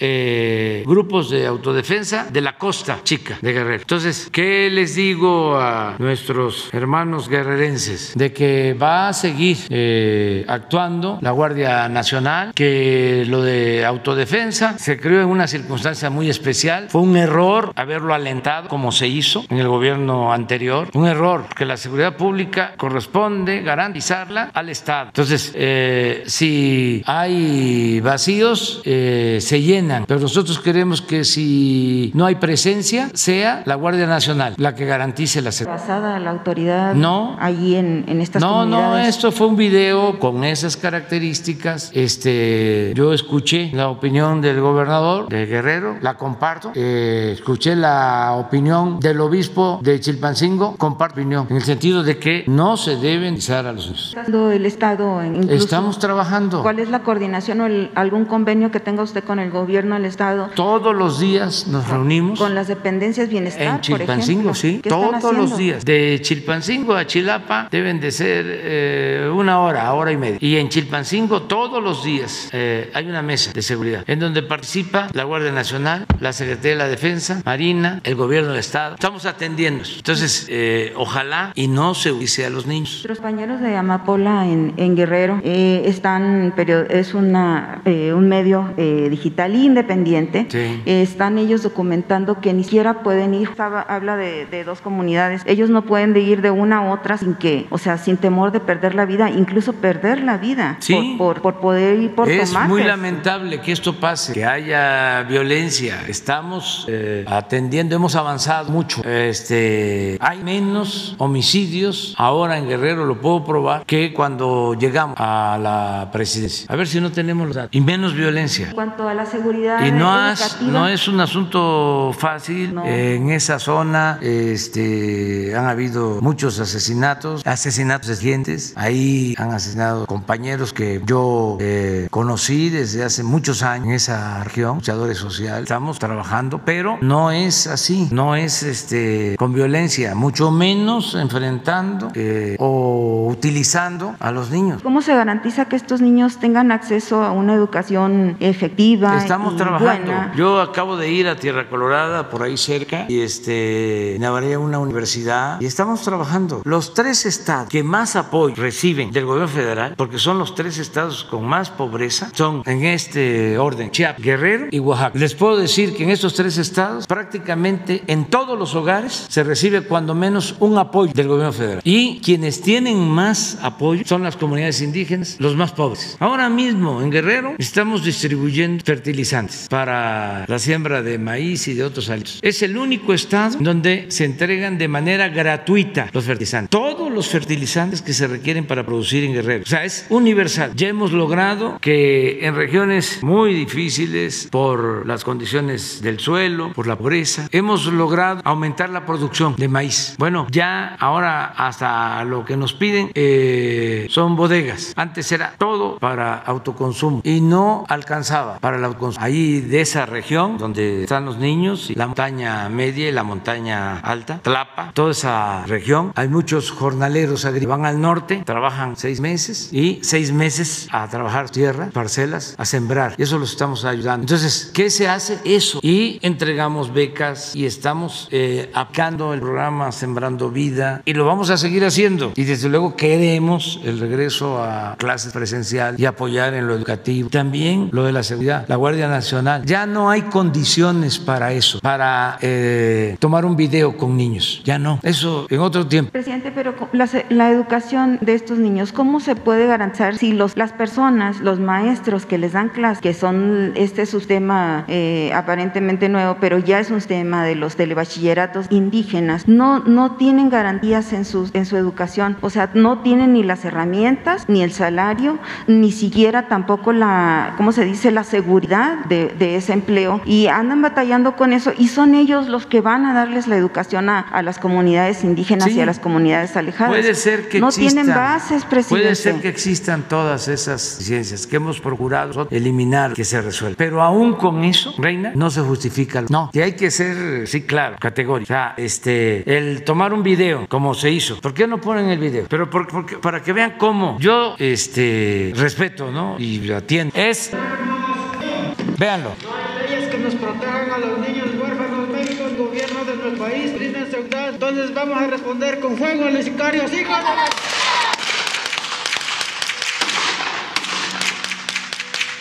grupos de autodefensa de la costa chica de Guerrero. Entonces, ¿qué les digo a nuestros hermanos guerrerenses? De que va a seguir actuando la Guardia Nacional, que lo de autodefensa se creó en una circunstancia muy especial. Fue un error haberlo alentado como se hizo en el gobierno anterior. Un error, que la seguridad pública corresponde garantizarla al Estado. Entonces, eh, si hay vacíos, eh, se llenan. Pero nosotros queremos que si no hay presencia, sea la Guardia Nacional la que garantice la seguridad. ¿Basada la autoridad no, allí en, en estas no, comunidades? No, esto fue un video con esas características. Este, yo escuché la opinión del gobernador de Guerrero, la comparto. Eh, escuché la opinión del obispo de Chilpancingo, comparto opinión, en el sentido de que no se deben usar a los niños. El Estado, Estamos trabajando. ¿Cuál es la coordinación o el, algún convenio que tenga usted con el gobierno del Estado? Todos los días nos reunimos. Con las dependencias bienestar, En Chilpancingo, por ejemplo. sí. Todos los días. De Chilpancingo a Chilapa deben de ser eh, una hora, hora y media. Y en Chilpancingo todos los días eh, hay una mesa de seguridad en donde participa la Guardia Nacional, la Secretaría de la Defensa, Marina, el Gobierno del Estado. Estamos atendiendo. Entonces, eh, ojalá y no se use a los niños. Nuestros compañeros de Amapola en, en Guerrero eh, están, es una, eh, un medio digital independiente. Sí. están ellos documentando que ni siquiera pueden ir. Estaba- habla de, de dos comunidades. Ellos no pueden de ir de una a otra sin que, o sea, sin temor de perder la vida, incluso perder la vida Sí. por, por, por poder ir por es tomates. muy lamentable que esto pase, que haya violencia. Estamos eh, atendiendo, hemos avanzado mucho. Este, hay menos homicidios ahora en Guerrero, lo puedo probar, que cuando llegamos a la presidencia. A ver si no tenemos los datos. Y menos violencia. En cuanto a la seguridad Y no, has- educativa, no es un asunto fácil. No. En esa zona este, han habido muchos asesinatos, asesinatos de dientes. Ahí han asesinado compañeros que yo eh, conocí desde hace muchos años en esa región, luchadores sociales. Estamos trabajando, pero no es así, no es este, con violencia, mucho menos enfrentando eh, o utilizando a los niños. ¿Cómo se garantiza que estos niños tengan acceso a una educación efectiva Estamos y trabajando. buena? Yo acabo de ir a Tierra Colorada, por ahí cerca, y este, una universidad y estamos trabajando. Los tres estados que más apoyo reciben del gobierno federal, porque son los tres estados con más pobreza, son en este orden, Chiapas, Guerrero y Oaxaca. Les puedo decir que en estos tres estados, prácticamente en todos los hogares se recibe cuando menos un apoyo del gobierno federal. Y quienes tienen más apoyo son las comunidades indígenas, los más pobres. Ahora mismo en Guerrero estamos distribuyendo fertilizantes para la siembra de maíz y de otros alimentos. Es el único estado donde se entregan de manera gratuita los fertilizantes. Todos los fertilizantes que se requieren para producir en Guerrero. O sea, es universal. Ya hemos logrado que en regiones muy difíciles por las condiciones del suelo, por la pobreza, hemos logrado aumentar la producción de maíz. Bueno, ya ahora hasta lo que nos piden eh, son bodegas. Antes era todo para autoconsumo y no alcanzaba para el autoconsumo. Ahí de esa región donde están los niños, la montaña media y la montaña alta, Tlapa, toda esa región, hay muchos jornaleros agrícolas. Van al norte, trabajan seis meses y seis meses a trabajar tierra, parcelas, a sembrar. Y eso los estamos ayudando. Entonces, ¿qué se hace? Eso. Y entregamos becas y estamos eh, aplicando el programa Sembrando Vida y lo vamos a seguir haciendo. Y desde luego queremos el regreso a clases presencial y apoyar en lo educativo. También lo de la seguridad, la Guardia Nacional. Ya no hay condiciones para eso, para eh, tomar un video con niños. Ya no. Eso en otro tiempo. Presidente, pero la, la educación de estos niños, ¿cómo se puede garantizar si los, las personas, los maestros que les dan clases, que son este sistema eh, aparentemente nuevo, pero ya es un sistema de los telebachilleratos indígenas, no, no tienen garantías en su, en su educación? O sea, no tienen ni las herramientas, ni el salario, ni siquiera tampoco la, ¿cómo se dice?, la seguridad de ese empleo y andan batallando con eso y son ellos los que van a darles la educación a, a las comunidades indígenas Sí. y a las comunidades alejadas. Puede ser que no existan, tienen bases, presidente. Puede ser que existan todas esas ciencias que hemos procurado eliminar, que se resuelvan. Pero aún con eso, Reina, no se justifica. No, y hay que ser, sí, claro, categórico. O sea, este, el tomar un video, como se hizo. ¿Por qué no ponen el video? Pero por- para que vean cómo yo este, respeto, ¿no? Y atiendo. Es. Véanlo. leyes que nos protejan a los niños huérfanos. México, el gobierno de nuestro país brinda seguridad. Entonces vamos a responder con fuego a los sicarios, hijos la...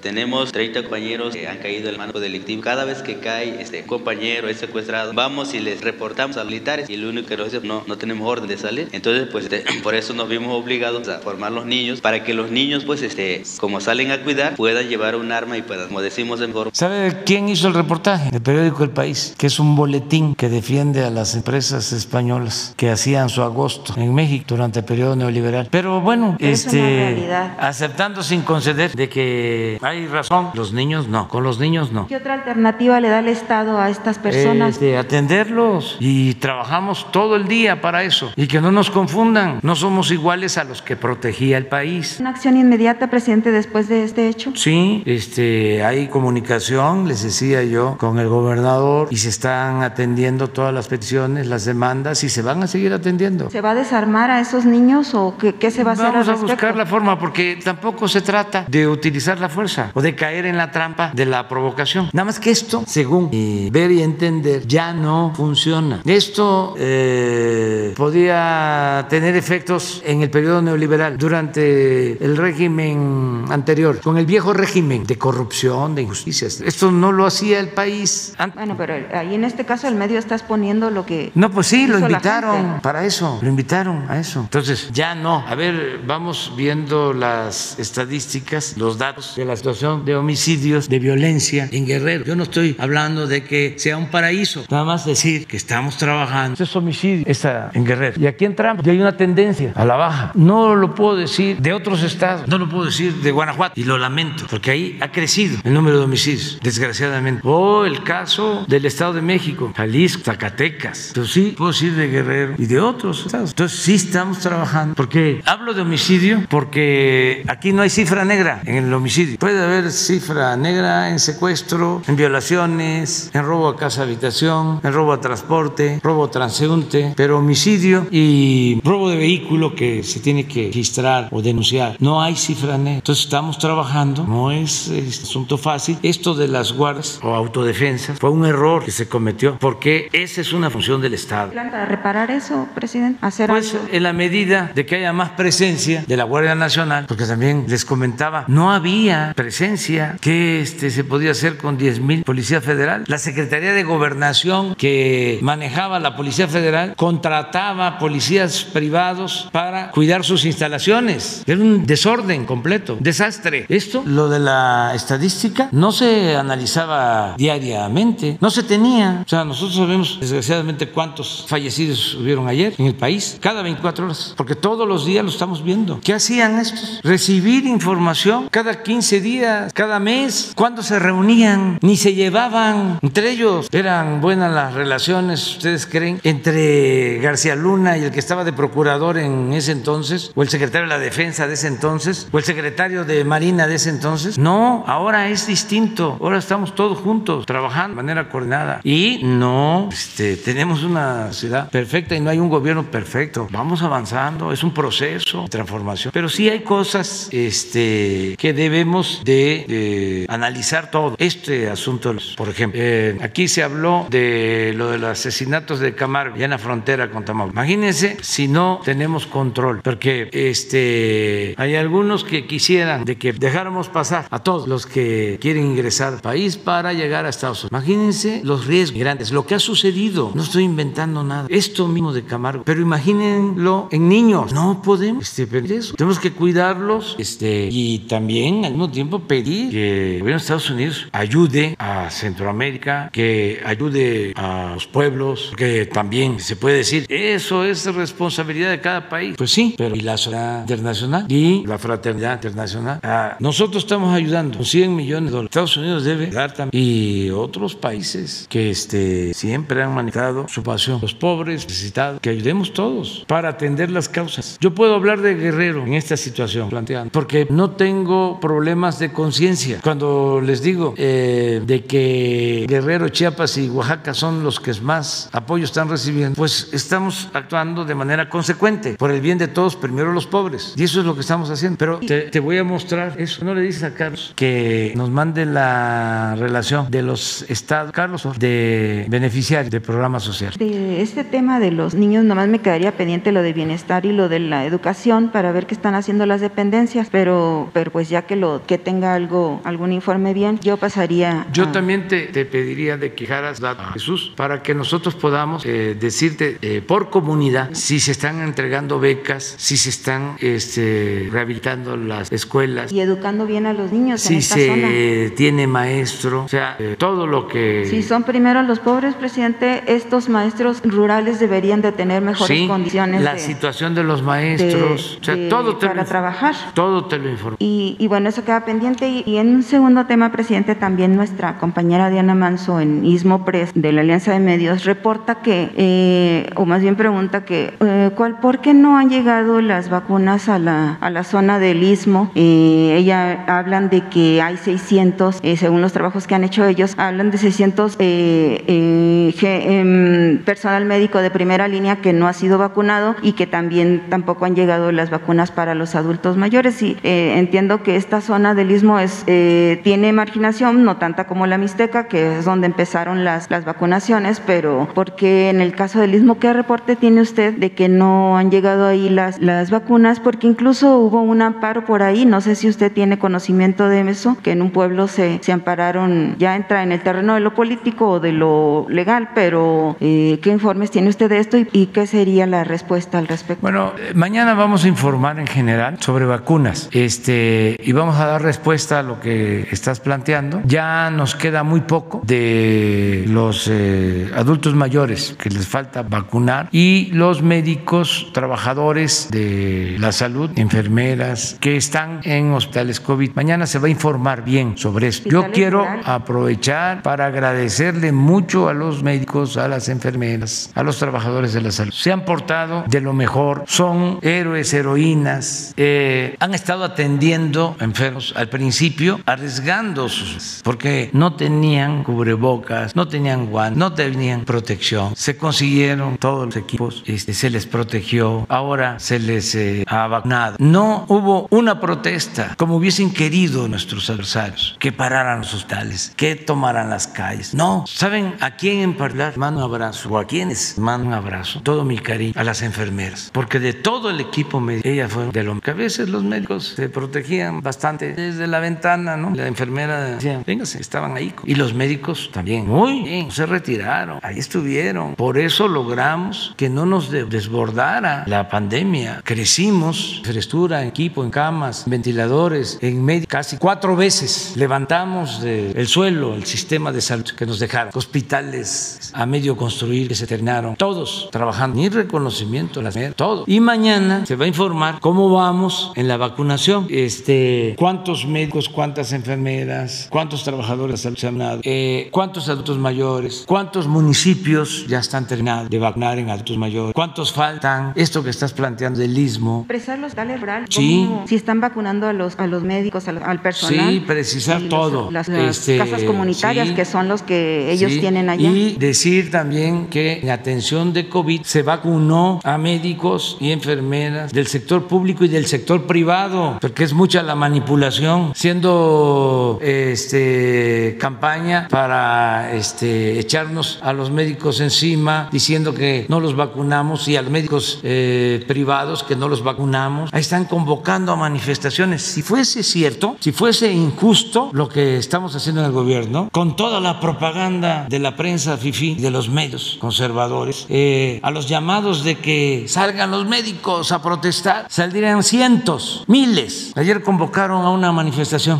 Tenemos 30 compañeros que han caído en el mando delictivo. Cada vez que cae este compañero es secuestrado, vamos y les reportamos a los militares y lo único que nos dicen no, no tenemos orden de salir. Entonces, pues este, (clears throat) por eso nos vimos obligados a formar los niños para que los niños, pues este, como salen a cuidar, puedan llevar un arma y puedan, como decimos en Bor- ¿Sabe quién hizo el reportaje? El periódico El País, que es un boletín que defiende a las empresas españolas que hacían su agosto en México durante el periodo neoliberal. Pero bueno, es este, aceptando sin conceder de que hay razón, los niños no, con los niños no. ¿Qué otra alternativa le da el Estado a estas personas? Este, atenderlos y trabajamos todo el día para eso y que no nos confundan, no somos iguales a los que protegía el país. ¿Una acción inmediata, presidente, después de este hecho? Sí, este, hay comunicación, les decía yo, con el gobernador y se están atendiendo todas las peticiones, las demandas y se van a seguir atendiendo. ¿Se va a desarmar a esos niños o qué, qué se va a hacer Vamos a buscar la forma porque tampoco se trata de utilizar la fuerza o de caer en la trampa de la provocación. Nada más que esto, según eh, ver y entender, ya no funciona. Esto eh, podía tener efectos en el periodo neoliberal durante el régimen anterior, con el viejo régimen de corrupción, de injusticias. Esto no lo hacía el país antes. Bueno, pero ahí en este caso el medio está exponiendo lo que... No, pues sí, lo invitaron para eso, lo invitaron a eso. Entonces, ya no. A ver, vamos viendo las estadísticas, los datos de la situación de homicidios, de violencia en Guerrero. Yo no estoy hablando de que sea un paraíso, nada más decir que estamos trabajando. Es homicidio está en Guerrero. Y aquí entramos, y hay una tendencia a la baja. No lo puedo decir de otros estados, no lo puedo decir de Guanajuato, y lo lamento, porque ahí ha crecido el número de homicidios, desgraciadamente. O el caso del Estado de México, Jalisco, Zacatecas. Pero sí, puedo decir de Guerrero y de otros estados. Entonces sí estamos trabajando. Porque hablo de homicidio porque aquí no hay cifra negra en el homicidio. Puede haber cifra negra en secuestro, en violaciones, en robo a casa habitación, en robo a transporte, robo transeúnte, pero homicidio y robo de vehículo que se tiene que registrar o denunciar. No hay cifra negra. Entonces estamos trabajando. No es, es asunto fácil. Esto de las guardas o autodefensas fue un error que se cometió porque esa es una función del Estado. ¿Plan para reparar eso, presidente? ¿Hacer Pues algo? en la medida de que haya más presencia de la Guardia Nacional, porque también les comentaba, no había presencia. ¿Qué este, se podía hacer con 10 mil policías federal? La Secretaría de Gobernación que manejaba la Policía Federal contrataba policías privados para cuidar sus instalaciones. Era un desorden completo, desastre. Esto, lo de la estadística, no se analizaba diariamente, no se tenía. O sea, nosotros sabemos desgraciadamente cuántos fallecidos hubieron ayer en el país, cada 24 horas, porque todos los días lo estamos viendo. ¿Qué hacían estos? Recibir información cada 15 días, cada mes. ¿Cuándo se reunían? Ni se llevaban entre ellos. Eran buenas las relaciones, ¿ustedes creen? Entre García Luna y el que estaba de procurador en ese entonces, o el secretario de la defensa de ese entonces, o el secretario de Marina de ese entonces. No, ahora es distinto. Ahora estamos todos juntos, trabajando de manera coordinada. Y no, este, tenemos una ciudad perfecta y no hay un gobierno perfecto. Vamos avanzando, es un proceso de transformación. Pero sí hay cosas este, que debemos de, de analizar todo. Este asunto, por ejemplo, eh, aquí se habló de lo de los asesinatos de Camargo, ya en la frontera con Tamaulipas. Imagínense si no tenemos control, porque este, hay algunos que quisieran de que dejáramos pasar a todos los que quieren ingresar al país para llegar a Estados Unidos. Imagínense los riesgos grandes, lo que ha sucedido. No estoy inventando nada. Esto mismo de Camargo. Pero imagínenlo en niños. No podemos este, permitir eso. Tenemos que cuidarlos este, y también al mismo tiempo pedir que el gobierno de Estados Unidos ayude a Centroamérica, que ayude a los pueblos, que también se puede decir, eso es responsabilidad de cada país. Pues sí, pero y la sociedad internacional y la fraternidad internacional. Ah, nosotros estamos ayudando con 100 millones de dólares. Estados Unidos debe dar también. Y otros países que este, siempre han manifestado su pasión. Los pobres, necesitados, que ayudemos todos para atender las causas. Yo puedo hablar de Guerrero en esta situación planteando, porque no tengo problemas de conciencia. Cuando les digo eh, de que Guerrero, Chiapas y Oaxaca son los que más apoyo están recibiendo, pues estamos actuando de manera consecuente por el bien de todos, primero los pobres. Y eso es lo que estamos haciendo. Pero te, te voy a mostrar eso. No le dices a Carlos que nos mande la relación de los estados, Carlos, de beneficiarios de programas sociales. De este tema de los niños, nomás me quedaría pendiente lo de bienestar y lo de la educación para ver qué están haciendo las dependencias, pero, pero pues ya que lo que tenga algo, algún informe bien, yo pasaría. Yo a- también te, te pediría de que datos a Jesús para que nosotros podamos eh, decirte eh, por comunidad si se están entregando becas, si se están este, rehabilitando las escuelas, y educando bien a los niños en si esta se zona. tiene maestro, o sea, eh, todo lo que... Si son primero los pobres, presidente, estos maestros rurales deberían de tener mejores Sí, condiciones la de- situación de los maestros, de- o sea, de- todo te lo para inf- trabajar. Todo te lo informo. Y, y bueno, eso queda pendiente. Y, en un segundo tema, presidente, también nuestra compañera Diana Manso en Ismo Press de la Alianza de Medios reporta que, eh, o más bien pregunta que, eh, ¿cuál, ¿por qué no han llegado las vacunas a la, a la zona del Istmo? Eh, ella hablan de que hay 600, eh, según los trabajos que han hecho ellos, hablan de 600 eh, eh, ge- em, personal médico de primera línea que no ha sido vacunado y que también tampoco han llegado las vacunas para los adultos mayores. Y entiendo que esta zona del istmo es, eh, tiene marginación, no tanta como la Mixteca, que es donde empezaron las, las vacunaciones, pero porque en el caso del istmo, ¿qué reporte tiene usted de que no han llegado ahí las, las vacunas? Porque incluso hubo un amparo por ahí, no sé si usted tiene conocimiento de eso, que en un pueblo se, se ampararon, ya entra en el terreno de lo político o de lo legal, pero eh, ¿qué informes tiene usted de esto y, y qué sería la respuesta al respecto? Bueno, eh, mañana vamos a informar en general sobre vacunas este, y vamos a dar respuesta a lo que estás planteando. Ya nos queda muy poco de los eh, adultos mayores que les falta vacunar y los médicos, trabajadores de la salud, enfermeras que están en hospitales COVID. Mañana se va a informar bien sobre esto. Yo quiero aprovechar para agradecerle mucho a los médicos, a las enfermeras, a los trabajadores de la salud. Se han portado de lo mejor, son héroes, heroínas, eh, han estado atendiendo enfermos al principio, arriesgando sus, porque no tenían cubrebocas, no tenían guantes, no tenían protección. Se consiguieron todos los equipos, este, se les protegió, ahora se les eh, ha vacunado. No hubo una protesta como hubiesen querido nuestros adversarios, que pararan los hospitales, que tomaran las calles. No, ¿saben a quién en particular mando un abrazo? ¿O a quiénes mando un abrazo? Todo mi cariño a las enfermeras, porque de todo el equipo ellas fueron de lo que a veces los médicos se protegían bastante, desde la ventana, ¿no? La enfermera decía, véngase, estaban ahí. Y los médicos también, muy bien, se retiraron, ahí estuvieron. Por eso logramos que no nos desbordara la pandemia. Crecimos, infraestructura, equipo, en camas, ventiladores, en medio, casi cuatro veces levantamos el suelo, el sistema de salud que nos dejaron. Hospitales a medio construir que se terminaron, todos trabajando, ni reconocimiento, las todo. Y mañana se va a informar cómo vamos en la vacunación, este, cuántos médicos, cuántas enfermeras, cuántos trabajadores de salud se han dado, eh, cuántos adultos mayores, cuántos municipios ya están terminados de vacunar en adultos mayores, cuántos faltan, esto que estás planteando del istmo. Expresar los rural, sí. si están vacunando a los, a los médicos, al, personal. Sí, precisar todo. las, este, casas comunitarias que son los que ellos tienen allá. Y decir también que en atención de COVID se vacunó a médicos y enfermeras del sector público y del sector privado, porque es mucha la manipulación, siendo este, campaña para este, echarnos a los médicos encima, diciendo que no los vacunamos y a los médicos eh, privados que no los vacunamos. Ahí están convocando a manifestaciones. Si fuese cierto, si fuese injusto lo que estamos haciendo en el gobierno, con toda la propaganda de la prensa FIFI, de los medios conservadores, eh, a los llamados de que salgan los médicos a protestar, saldrían cientos, miles. Ayer convocaron a una manifestación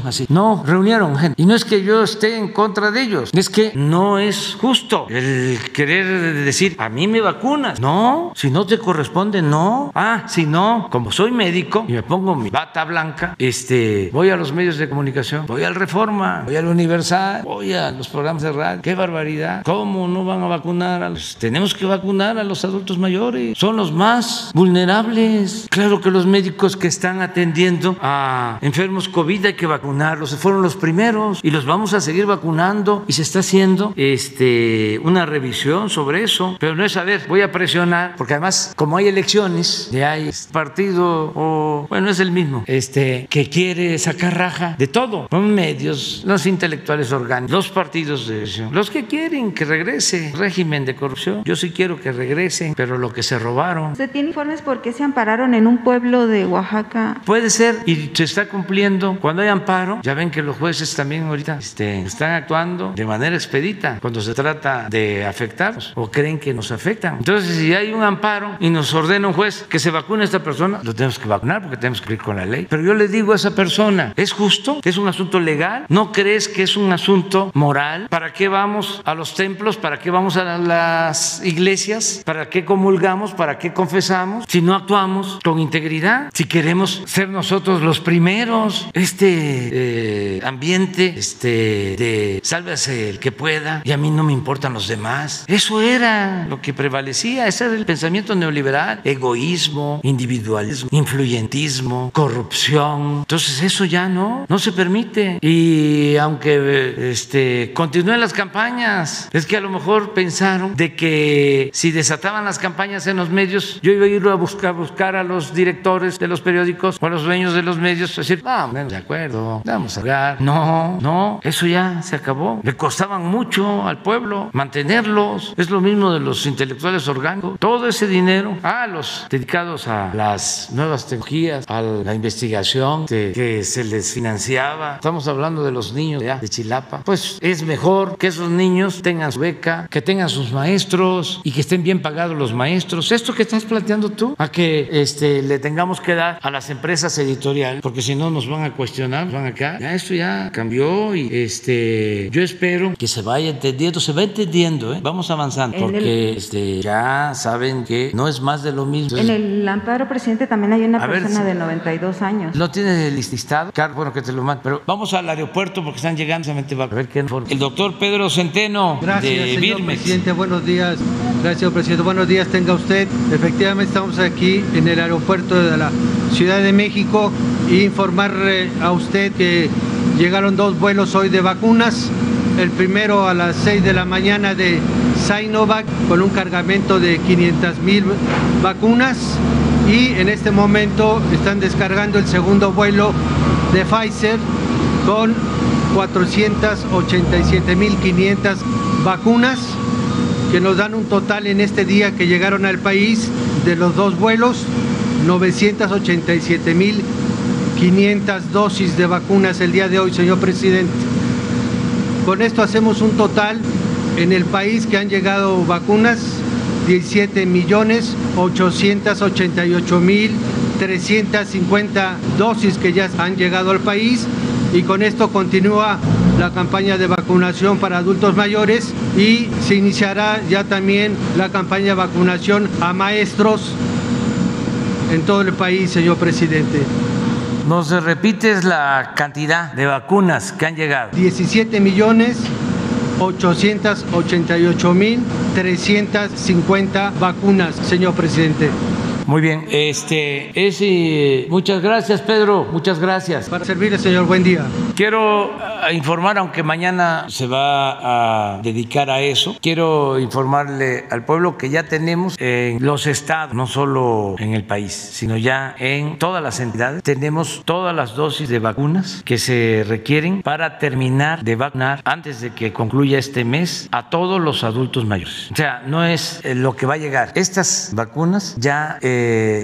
así. No, reunieron gente. Y no es que yo esté en contra de ellos, es que no es justo el querer decir, a mí me vacunas. No, si no te corresponde, no. Ah, si no, como soy médico y me pongo mi bata blanca, este, voy a los medios de comunicación, voy al Reforma, voy al Universal, voy a los programas de radio. ¡Qué barbaridad! ¿Cómo no van a vacunar a los? Tenemos que vacunar a los adultos mayores. Son los más vulnerables. Claro que los médicos que están atendiendo a enfermos COVID hay que vacunarlos. Fueron los primeros y los vamos a seguir vacunando y se está haciendo este, una revisión sobre eso. Pero no es a ver, voy a presionar porque además como hay elecciones, ya hay partido o bueno es el mismo, este que quiere sacar raja de todo, los medios, los intelectuales orgánicos, los partidos de los que quieren que regrese régimen de corrupción. Yo sí quiero que regresen, pero lo que se robaron. ¿Se tiene informes por qué se ampararon en un pueblo de Oaxaca? Puede ser y se está cumpliendo. Cuando hay amparo, ya ven que los jueces también ahorita este, están actuando de manera expedita cuando se trata de afectarnos o creen que nos afectan. Entonces, si hay un amparo y nos ordena un juez que se vacune a esta persona, lo tenemos que vacunar porque tenemos que ir con la ley. Pero yo le digo a esa persona, ¿es justo? ¿Es un asunto legal? ¿No crees que es un asunto moral? ¿Para qué vamos a los templos? ¿Para qué vamos a las iglesias? ¿Para qué comulgamos? ¿Para qué confesamos? Si no actuamos con integridad, si queremos ser nosotros los primeros, este eh, ambiente este, de sálvese el que pueda y a mí no me importan los demás. Eso era lo que prevalecía, ese era el pensamiento neoliberal, egoísmo, individualismo, influyentismo, corrupción. Entonces eso ya no, no se permite. Y aunque este, continúen las campañas, es que a lo mejor pensaron de que si desataban las campañas en los medios, yo iba a ir a buscar, buscar a los directores de los periódicos o a los dueños de los medios, decir, vamos, de acuerdo, vamos a hablar. No, no, eso ya se acabó. Le costaban mucho al pueblo mantenerlos. Es lo mismo de los intelectuales orgánicos. Todo ese dinero a los dedicados a las nuevas tecnologías, a la investigación que, se les financiaba. Estamos hablando de los niños de Chilapa. Pues es mejor que esos niños tengan su beca, que tengan sus maestros y que estén bien pagados los maestros. Esto que estás planteando tú, a que este, le tengamos que dar a las empresas editoriales, porque si no nos van a cuestionar, van acá. Ya esto ya cambió y este, yo espero que se vaya entendiendo, se va entendiendo, ¿eh? vamos avanzando, porque este, ya saben que no es más de lo mismo. En el amparo, presidente, también hay una persona de 92 años. ¿No tiene el listado? Claro, bueno, que te lo mando. Pero vamos al aeropuerto porque están llegando, va a ver qué El doctor Pedro Centeno Gracias, señor presidente. Buenos días. Gracias, presidente. Buenos días, tenga usted. Efectivamente, estamos aquí en el aeropuerto de la Ciudad de México y informar a usted que llegaron dos vuelos hoy de vacunas. El primero a las 6 de la mañana de Sinovac con un cargamento de 500 mil vacunas y en este momento están descargando el segundo vuelo de Pfizer con 487.500 vacunas que nos dan un total en este día que llegaron al país de los dos vuelos 987.000 500 dosis de vacunas el día de hoy, señor presidente. Con esto hacemos un total en el país que han llegado vacunas 17 millones 888 mil 350 dosis que ya han llegado al país y con esto continúa la campaña de vacunación para adultos mayores y se iniciará ya también la campaña de vacunación a maestros en todo el país, señor presidente. ¿Nos repites la cantidad de vacunas que han llegado? 17 millones 888 mil 350 vacunas, señor presidente. Muy bien, este es eh, muchas gracias Pedro, muchas gracias. Para servirle, señor, buen día. Quiero eh, informar, aunque mañana se va a dedicar a eso, quiero informarle al pueblo que ya tenemos en los estados, no solo en el país, sino ya en todas las entidades, tenemos todas las dosis de vacunas que se requieren para terminar de vacunar antes de que concluya este mes a todos los adultos mayores. O sea, no es eh, lo que va a llegar. Estas vacunas ya eh,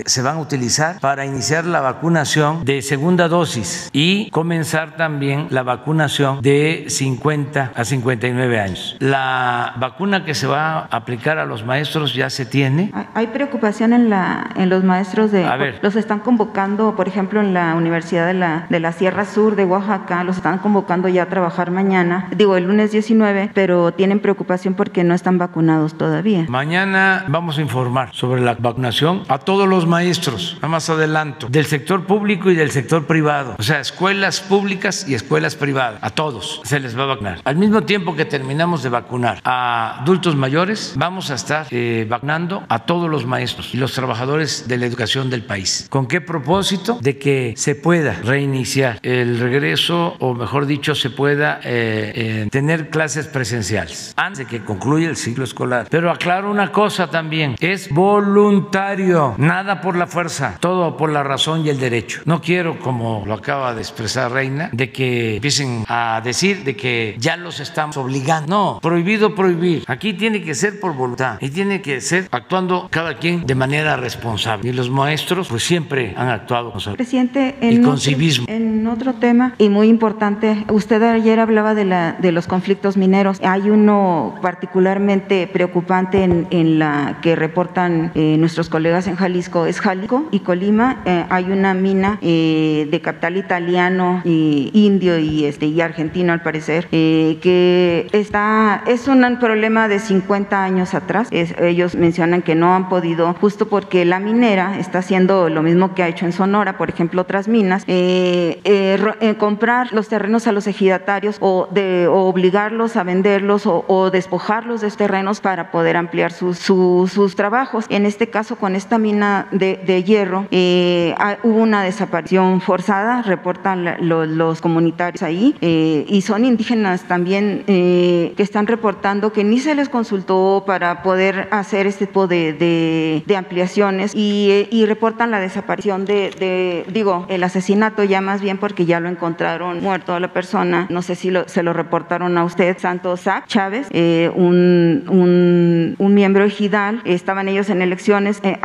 se van a utilizar para iniciar la vacunación de segunda dosis y comenzar también la vacunación de 50 a 59 años. La vacuna que se va a aplicar a los maestros ya se tiene. Hay preocupación en, la, en los maestros de... A ver. Los están convocando, por ejemplo, en la Universidad de la, de la Sierra Sur de Oaxaca, los están convocando ya a trabajar mañana, digo el lunes 19, pero tienen preocupación porque no están vacunados todavía. Mañana vamos a informar sobre la vacunación a todos los maestros, a más adelanto, del sector público y del sector privado, o sea, escuelas públicas y escuelas privadas, a todos se les va a vacunar. Al mismo tiempo que terminamos de vacunar a adultos mayores, vamos a estar eh, vacunando a todos los maestros y los trabajadores de la educación del país. ¿Con qué propósito? De que se pueda reiniciar el regreso, o mejor dicho, se pueda eh, eh, tener clases presenciales antes de que concluya el ciclo escolar. Pero aclaro una cosa también, es voluntario, nada por la fuerza, todo por la razón y el derecho. No quiero, como lo acaba de expresar Reina, de que empiecen a decir de que ya los estamos obligando. No, prohibido prohibir. Aquí tiene que ser por voluntad y tiene que ser actuando cada quien de manera responsable. Y los maestros pues siempre han actuado con Presidente, y en con otro, civismo. en otro tema y muy importante, usted ayer hablaba de, la, de los conflictos mineros. Hay uno particularmente preocupante en, en la que reportan eh, nuestros colegas en Jalisco, es Jalisco y Colima. Eh, hay una mina eh, de capital italiano, y indio y, este, y argentino al parecer, eh, que está, es un problema de 50 años atrás. Ellos mencionan que no han podido, justo porque la minera está haciendo lo mismo que ha hecho en Sonora, por ejemplo, otras minas, eh, eh, eh, comprar los terrenos a los ejidatarios o, de, o obligarlos a venderlos o, despojarlos de terrenos para poder ampliar sus, sus, sus trabajos. En este caso, con esta mina de, de hierro, eh, ha- hubo una desaparición forzada, reportan la- lo- los comunitarios ahí, eh, y son indígenas también eh, que están reportando que ni se les consultó para poder hacer este tipo de, de- de ampliaciones y, eh, y reportan la desaparición de, digo, el asesinato ya más bien porque ya lo encontraron muerto a la persona, no sé si lo- se lo reportaron a usted, Santos Sac Chávez, eh, un, un, un miembro ejidal, estaban ellos en elecciones, eh,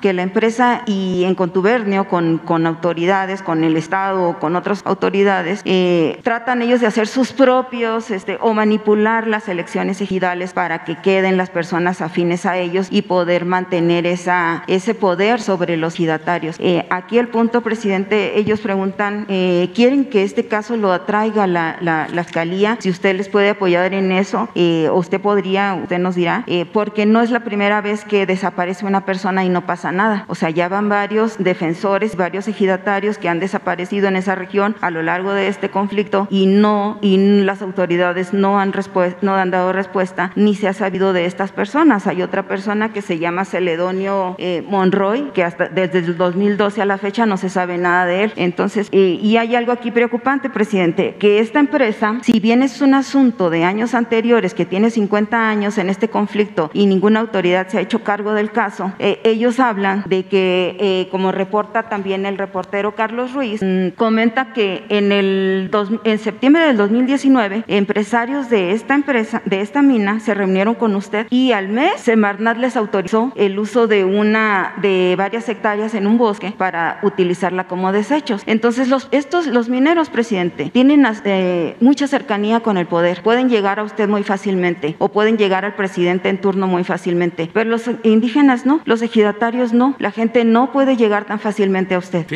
que la empresa y en contubernio con, autoridades, con el Estado o con otras autoridades, eh, tratan ellos de hacer sus propios este, o manipular las elecciones ejidales para que queden las personas afines a ellos y poder mantener ese poder sobre los ejidatarios. Eh, aquí el punto, presidente, ellos preguntan, eh, ¿quieren que este caso lo atraiga la, la, la fiscalía? Si usted les puede apoyar en eso, eh, usted podría, usted nos dirá, porque no es la primera vez que desaparece una persona y no pasa nada. O sea, ya van varios defensores, varios ejidatarios que han desaparecido en esa región a lo largo de este conflicto y no, y las autoridades no han, no han dado respuesta ni se ha sabido de estas personas. Hay otra persona que se llama Celedonio eh, Monroy, que hasta desde el 2012 a la fecha no se sabe nada de él. Entonces, eh, y hay algo aquí preocupante, presidente, que esta empresa, si bien es un asunto de años anteriores que tiene 50 años en este conflicto y ninguna autoridad se ha hecho cargo del caso, eh, ellos hablan de que, eh, como reporta también el reportero Carlos Ruiz, mm, comenta que en el en septiembre del 2019, empresarios de esta empresa, de esta mina, se reunieron con usted y al mes Semarnat les autorizó el uso de una de varias hectáreas en un bosque para utilizarla como desechos. Entonces los estos los mineros, presidente, tienen eh, mucha cercanía con el poder, pueden llegar a usted muy fácilmente o pueden llegar al presidente en turno muy fácilmente, pero los indígenas no, los ejidatarios no, la gente no puede llegar tan fácilmente a usted.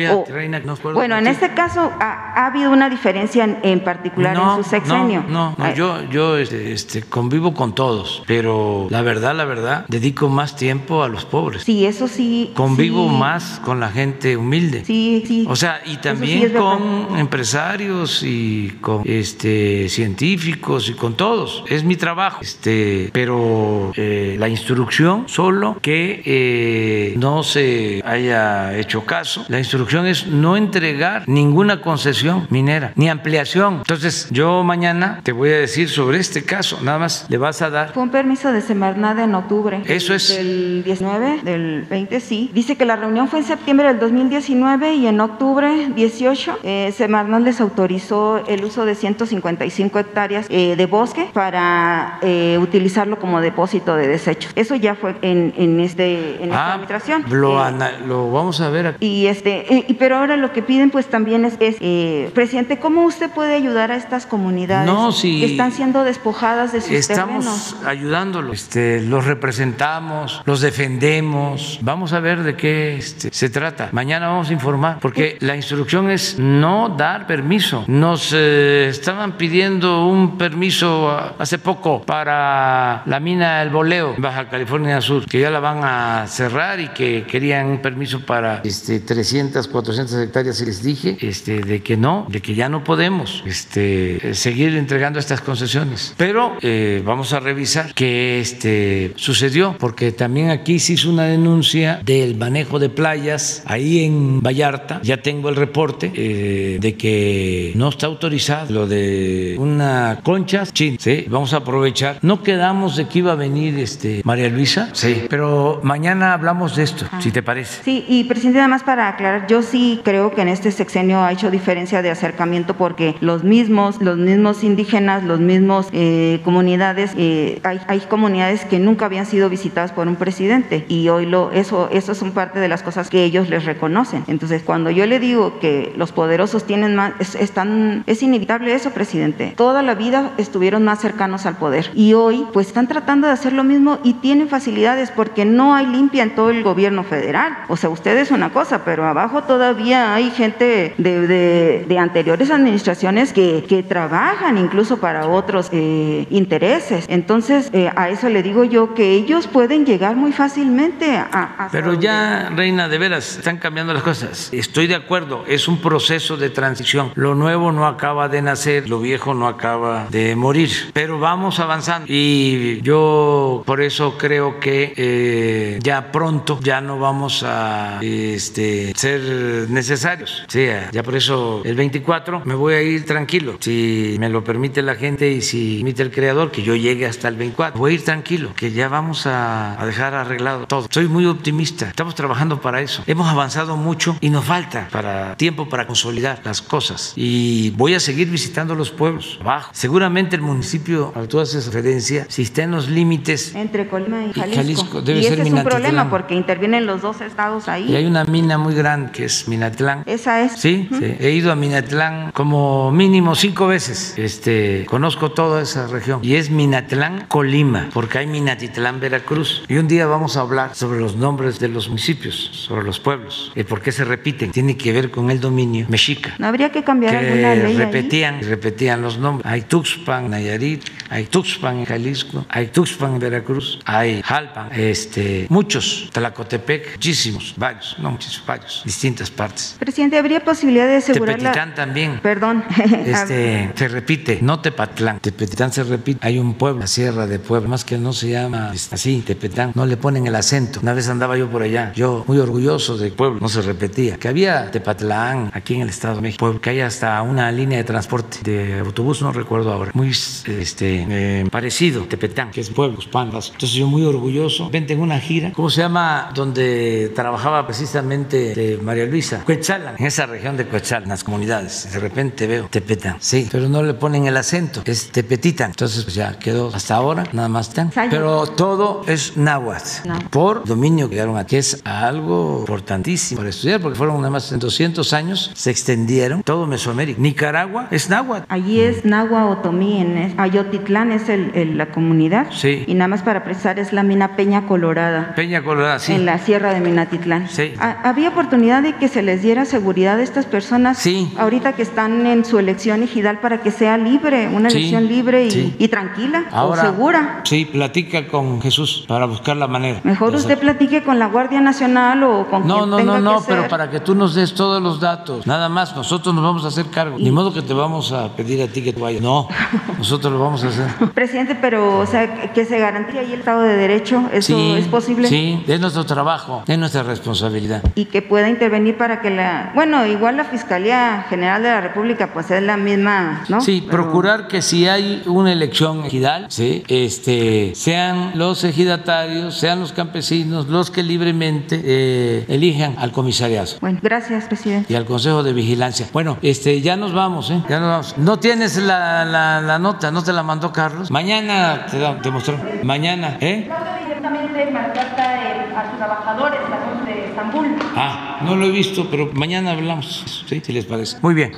bueno, en este caso ha, habido una diferencia en, particular en su sexenio. No, no, yo, yo este, este, convivo con todos, pero la verdad, la verdad, dedico más tiempo a los pobres. Sí, eso sí. Convivo más con la gente humilde. Sí, sí. O sea, y también con empresarios y con este científicos y con todos. Es mi trabajo. Este, pero eh, la instrucción solo que eh, no se haya hecho caso. La instrucción es no entregar ninguna concesión minera ni ampliación. Entonces, yo mañana te voy a decir sobre este caso. Nada más le vas a dar. Fue un permiso de Semarnat en octubre. Eso es. Del 19, del 20, sí. Dice que la reunión fue en septiembre del 2019 y en octubre 18 eh, Semarnat les autorizó el uso de 155 hectáreas eh, de bosque para eh, utilizarlo como depósito de desechos. Eso ya fue en, en este, en ah, administración. Lo, lo, vamos a ver aquí. Y este, y, pero ahora lo que piden pues también es, es presidente, ¿cómo usted puede ayudar a estas comunidades que están siendo despojadas de sus estamos ayudándolos, este, los representamos, los defendemos. Vamos a ver de qué este, se trata. Mañana vamos a informar, porque la instrucción es no dar permiso. Nos eh, estaban pidiendo un permiso hace poco para la mina El Boleo, Baja California Sur, que ya la van a cerrar y que querían un permiso para este, 300, 400 hectáreas y les dije este, de que no, de que ya no podemos este, seguir entregando estas concesiones. Pero eh, vamos a revisar qué este, sucedió, porque también aquí se hizo una denuncia del manejo de playas ahí en Vallarta. Ya tengo el reporte eh, de que no está autorizado lo de una concha. Sí, sí, vamos a aprovechar. No quedamos de que iba a venir este, María Luisa, sí, pero mañana hablamos de esto, si te parece. Sí, y presidente, además para aclarar, yo sí creo que en este sexenio ha hecho diferencia de acercamiento porque los mismos, los mismos indígenas, los mismos eh, comunidades, eh, hay, hay, comunidades que nunca habían sido visitadas por un presidente y hoy lo, eso, eso son parte de las cosas que ellos les reconocen. Entonces, cuando yo le digo que los poderosos tienen más, es, están, es inevitable eso, presidente. Toda la vida estuvieron más cercanos al poder y hoy pues están tratando de hacer lo mismo y tienen facilidades porque no hay limpia en todo el gobierno federal. O sea, ustedes una cosa, pero abajo todavía hay gente de, de, de anteriores administraciones que, que, trabajan incluso para otros eh, intereses. Entonces, eh, a eso le digo yo que ellos pueden llegar muy fácilmente a... Pero ya, Reina, de veras, están cambiando las cosas. Estoy de acuerdo, es un proceso de transición. Lo nuevo no acaba de nacer, lo viejo no acaba de morir, pero vamos avanzando. Y yo por eso creo que eh, ya pronto ya no vamos a este, ser necesarios. Sí, ya por eso el 24 me voy a ir tranquilo. Si me lo permite la gente y si permite el creador que yo llegue hasta el 24, voy a ir tranquilo, que ya vamos a, dejar arreglado todo. Soy muy optimista. Estamos trabajando para eso. Hemos avanzado mucho y nos falta para tiempo para consolidar las cosas. Y voy a seguir visitando los pueblos abajo. Seguramente el municipio al que tú haces referencia, si está en los límites entre Colima y Jalisco, debe y ese es un problema porque intervienen los dos estados ahí. Y hay una mina muy grande que es Minatlán. Esa es. Sí, sí. he ido a Minatlán como mínimo cinco veces. Este, conozco toda esa región y es Minatlán, Colima, porque hay Minatitlán, Veracruz. Y un día vamos a hablar sobre los nombres de los municipios, sobre los pueblos y por qué se repiten. Tiene que ver con el dominio mexica. No habría que cambiar alguna ley. Repetían, repetían los nombres. Hay Tuxpan, Nayarit, hay Tuxpan en Jalisco, hay Tuxpan en Veracruz, hay Jalpan, este, muchos, Tlacotepec, muchísimos, varios, no muchísimos, varios, distintas partes. Presidente, ¿habría posibilidad de asegurar Tepetitán también. Perdón. (laughs) Este, se repite, no Tepatlán, Tepetitán se repite. Hay un pueblo, la Sierra de Puebla, más que no se llama este, así, Tepetán, no le ponen el acento. Una vez andaba yo por allá, yo muy orgulloso del pueblo, no se repetía, que había Tepatlán aquí en el Estado de México, que hay hasta una línea de transporte de autobús, no recuerdo ahora, muy este, eh, parecido, Tepetán, que es pueblos, pandas. Entonces yo muy orgulloso. Vente en una gira, ¿cómo se llama? Donde trabajaba precisamente María Luisa, Cuetzalan, en esa región de Cuetzalan, las comunidades. De repente veo Tepetan. Sí, pero no le ponen el acento. Es Tepetitan. Entonces, pues ya quedó hasta ahora, nada más tan. Pero todo es náhuatl. Náhuatl. Por dominio que llegaron aquí. Es algo importantísimo para estudiar, porque fueron nada más en 200 años, se extendieron todo Mesoamérica. Nicaragua es náhuatl. Allí es Nahua Otomí, en Ayotitlán es el- el- la comunidad. Sí. Y nada más para precisar, es la mina Peña Colorada. Peña Colorada, sí. En la sierra de Minatitlán. Sí. ¿Había oportunidad de que se les diera seguridad a estas personas Sí. ahorita que están en su elección ejidal para que sea libre, una elección libre y, tranquila Ahora, o segura? Sí, platica con Jesús para buscar la manera. Mejor usted hacerlo. platique con la Guardia Nacional o con No, quien no, tenga no, no, que pero para que tú nos des todos los datos. Nada más, nosotros nos vamos a hacer cargo. Ni modo que te vamos a pedir a ti que tú vayas. No, (laughs) nosotros lo vamos a hacer. Presidente, pero o sea, que- se garantice ahí el Estado de Derecho, ¿eso es posible? Sí, es nuestro trabajo, es nuestra responsabilidad. y que pueda intervenir para que la, bueno, igual la Fiscalía General de la República pues es la misma, ¿no? Sí, Pero- procurar que si hay una elección ejidal, ¿sí? este, sean los ejidatarios, sean los campesinos, los que libremente eh, elijan al comisariado. Bueno, gracias, presidente. y al Consejo de Vigilancia. Bueno, este, ya nos vamos, ¿eh? Ya nos vamos. No tienes la, la- la nota, no te la mandó Carlos. Mañana te, da- te mostró. Mañana, ¿eh? directamente maltrata a sus trabajadores, la de Estambul. Ah, no lo he visto, pero mañana hablamos, ¿sí? Si les parece. Muy bien.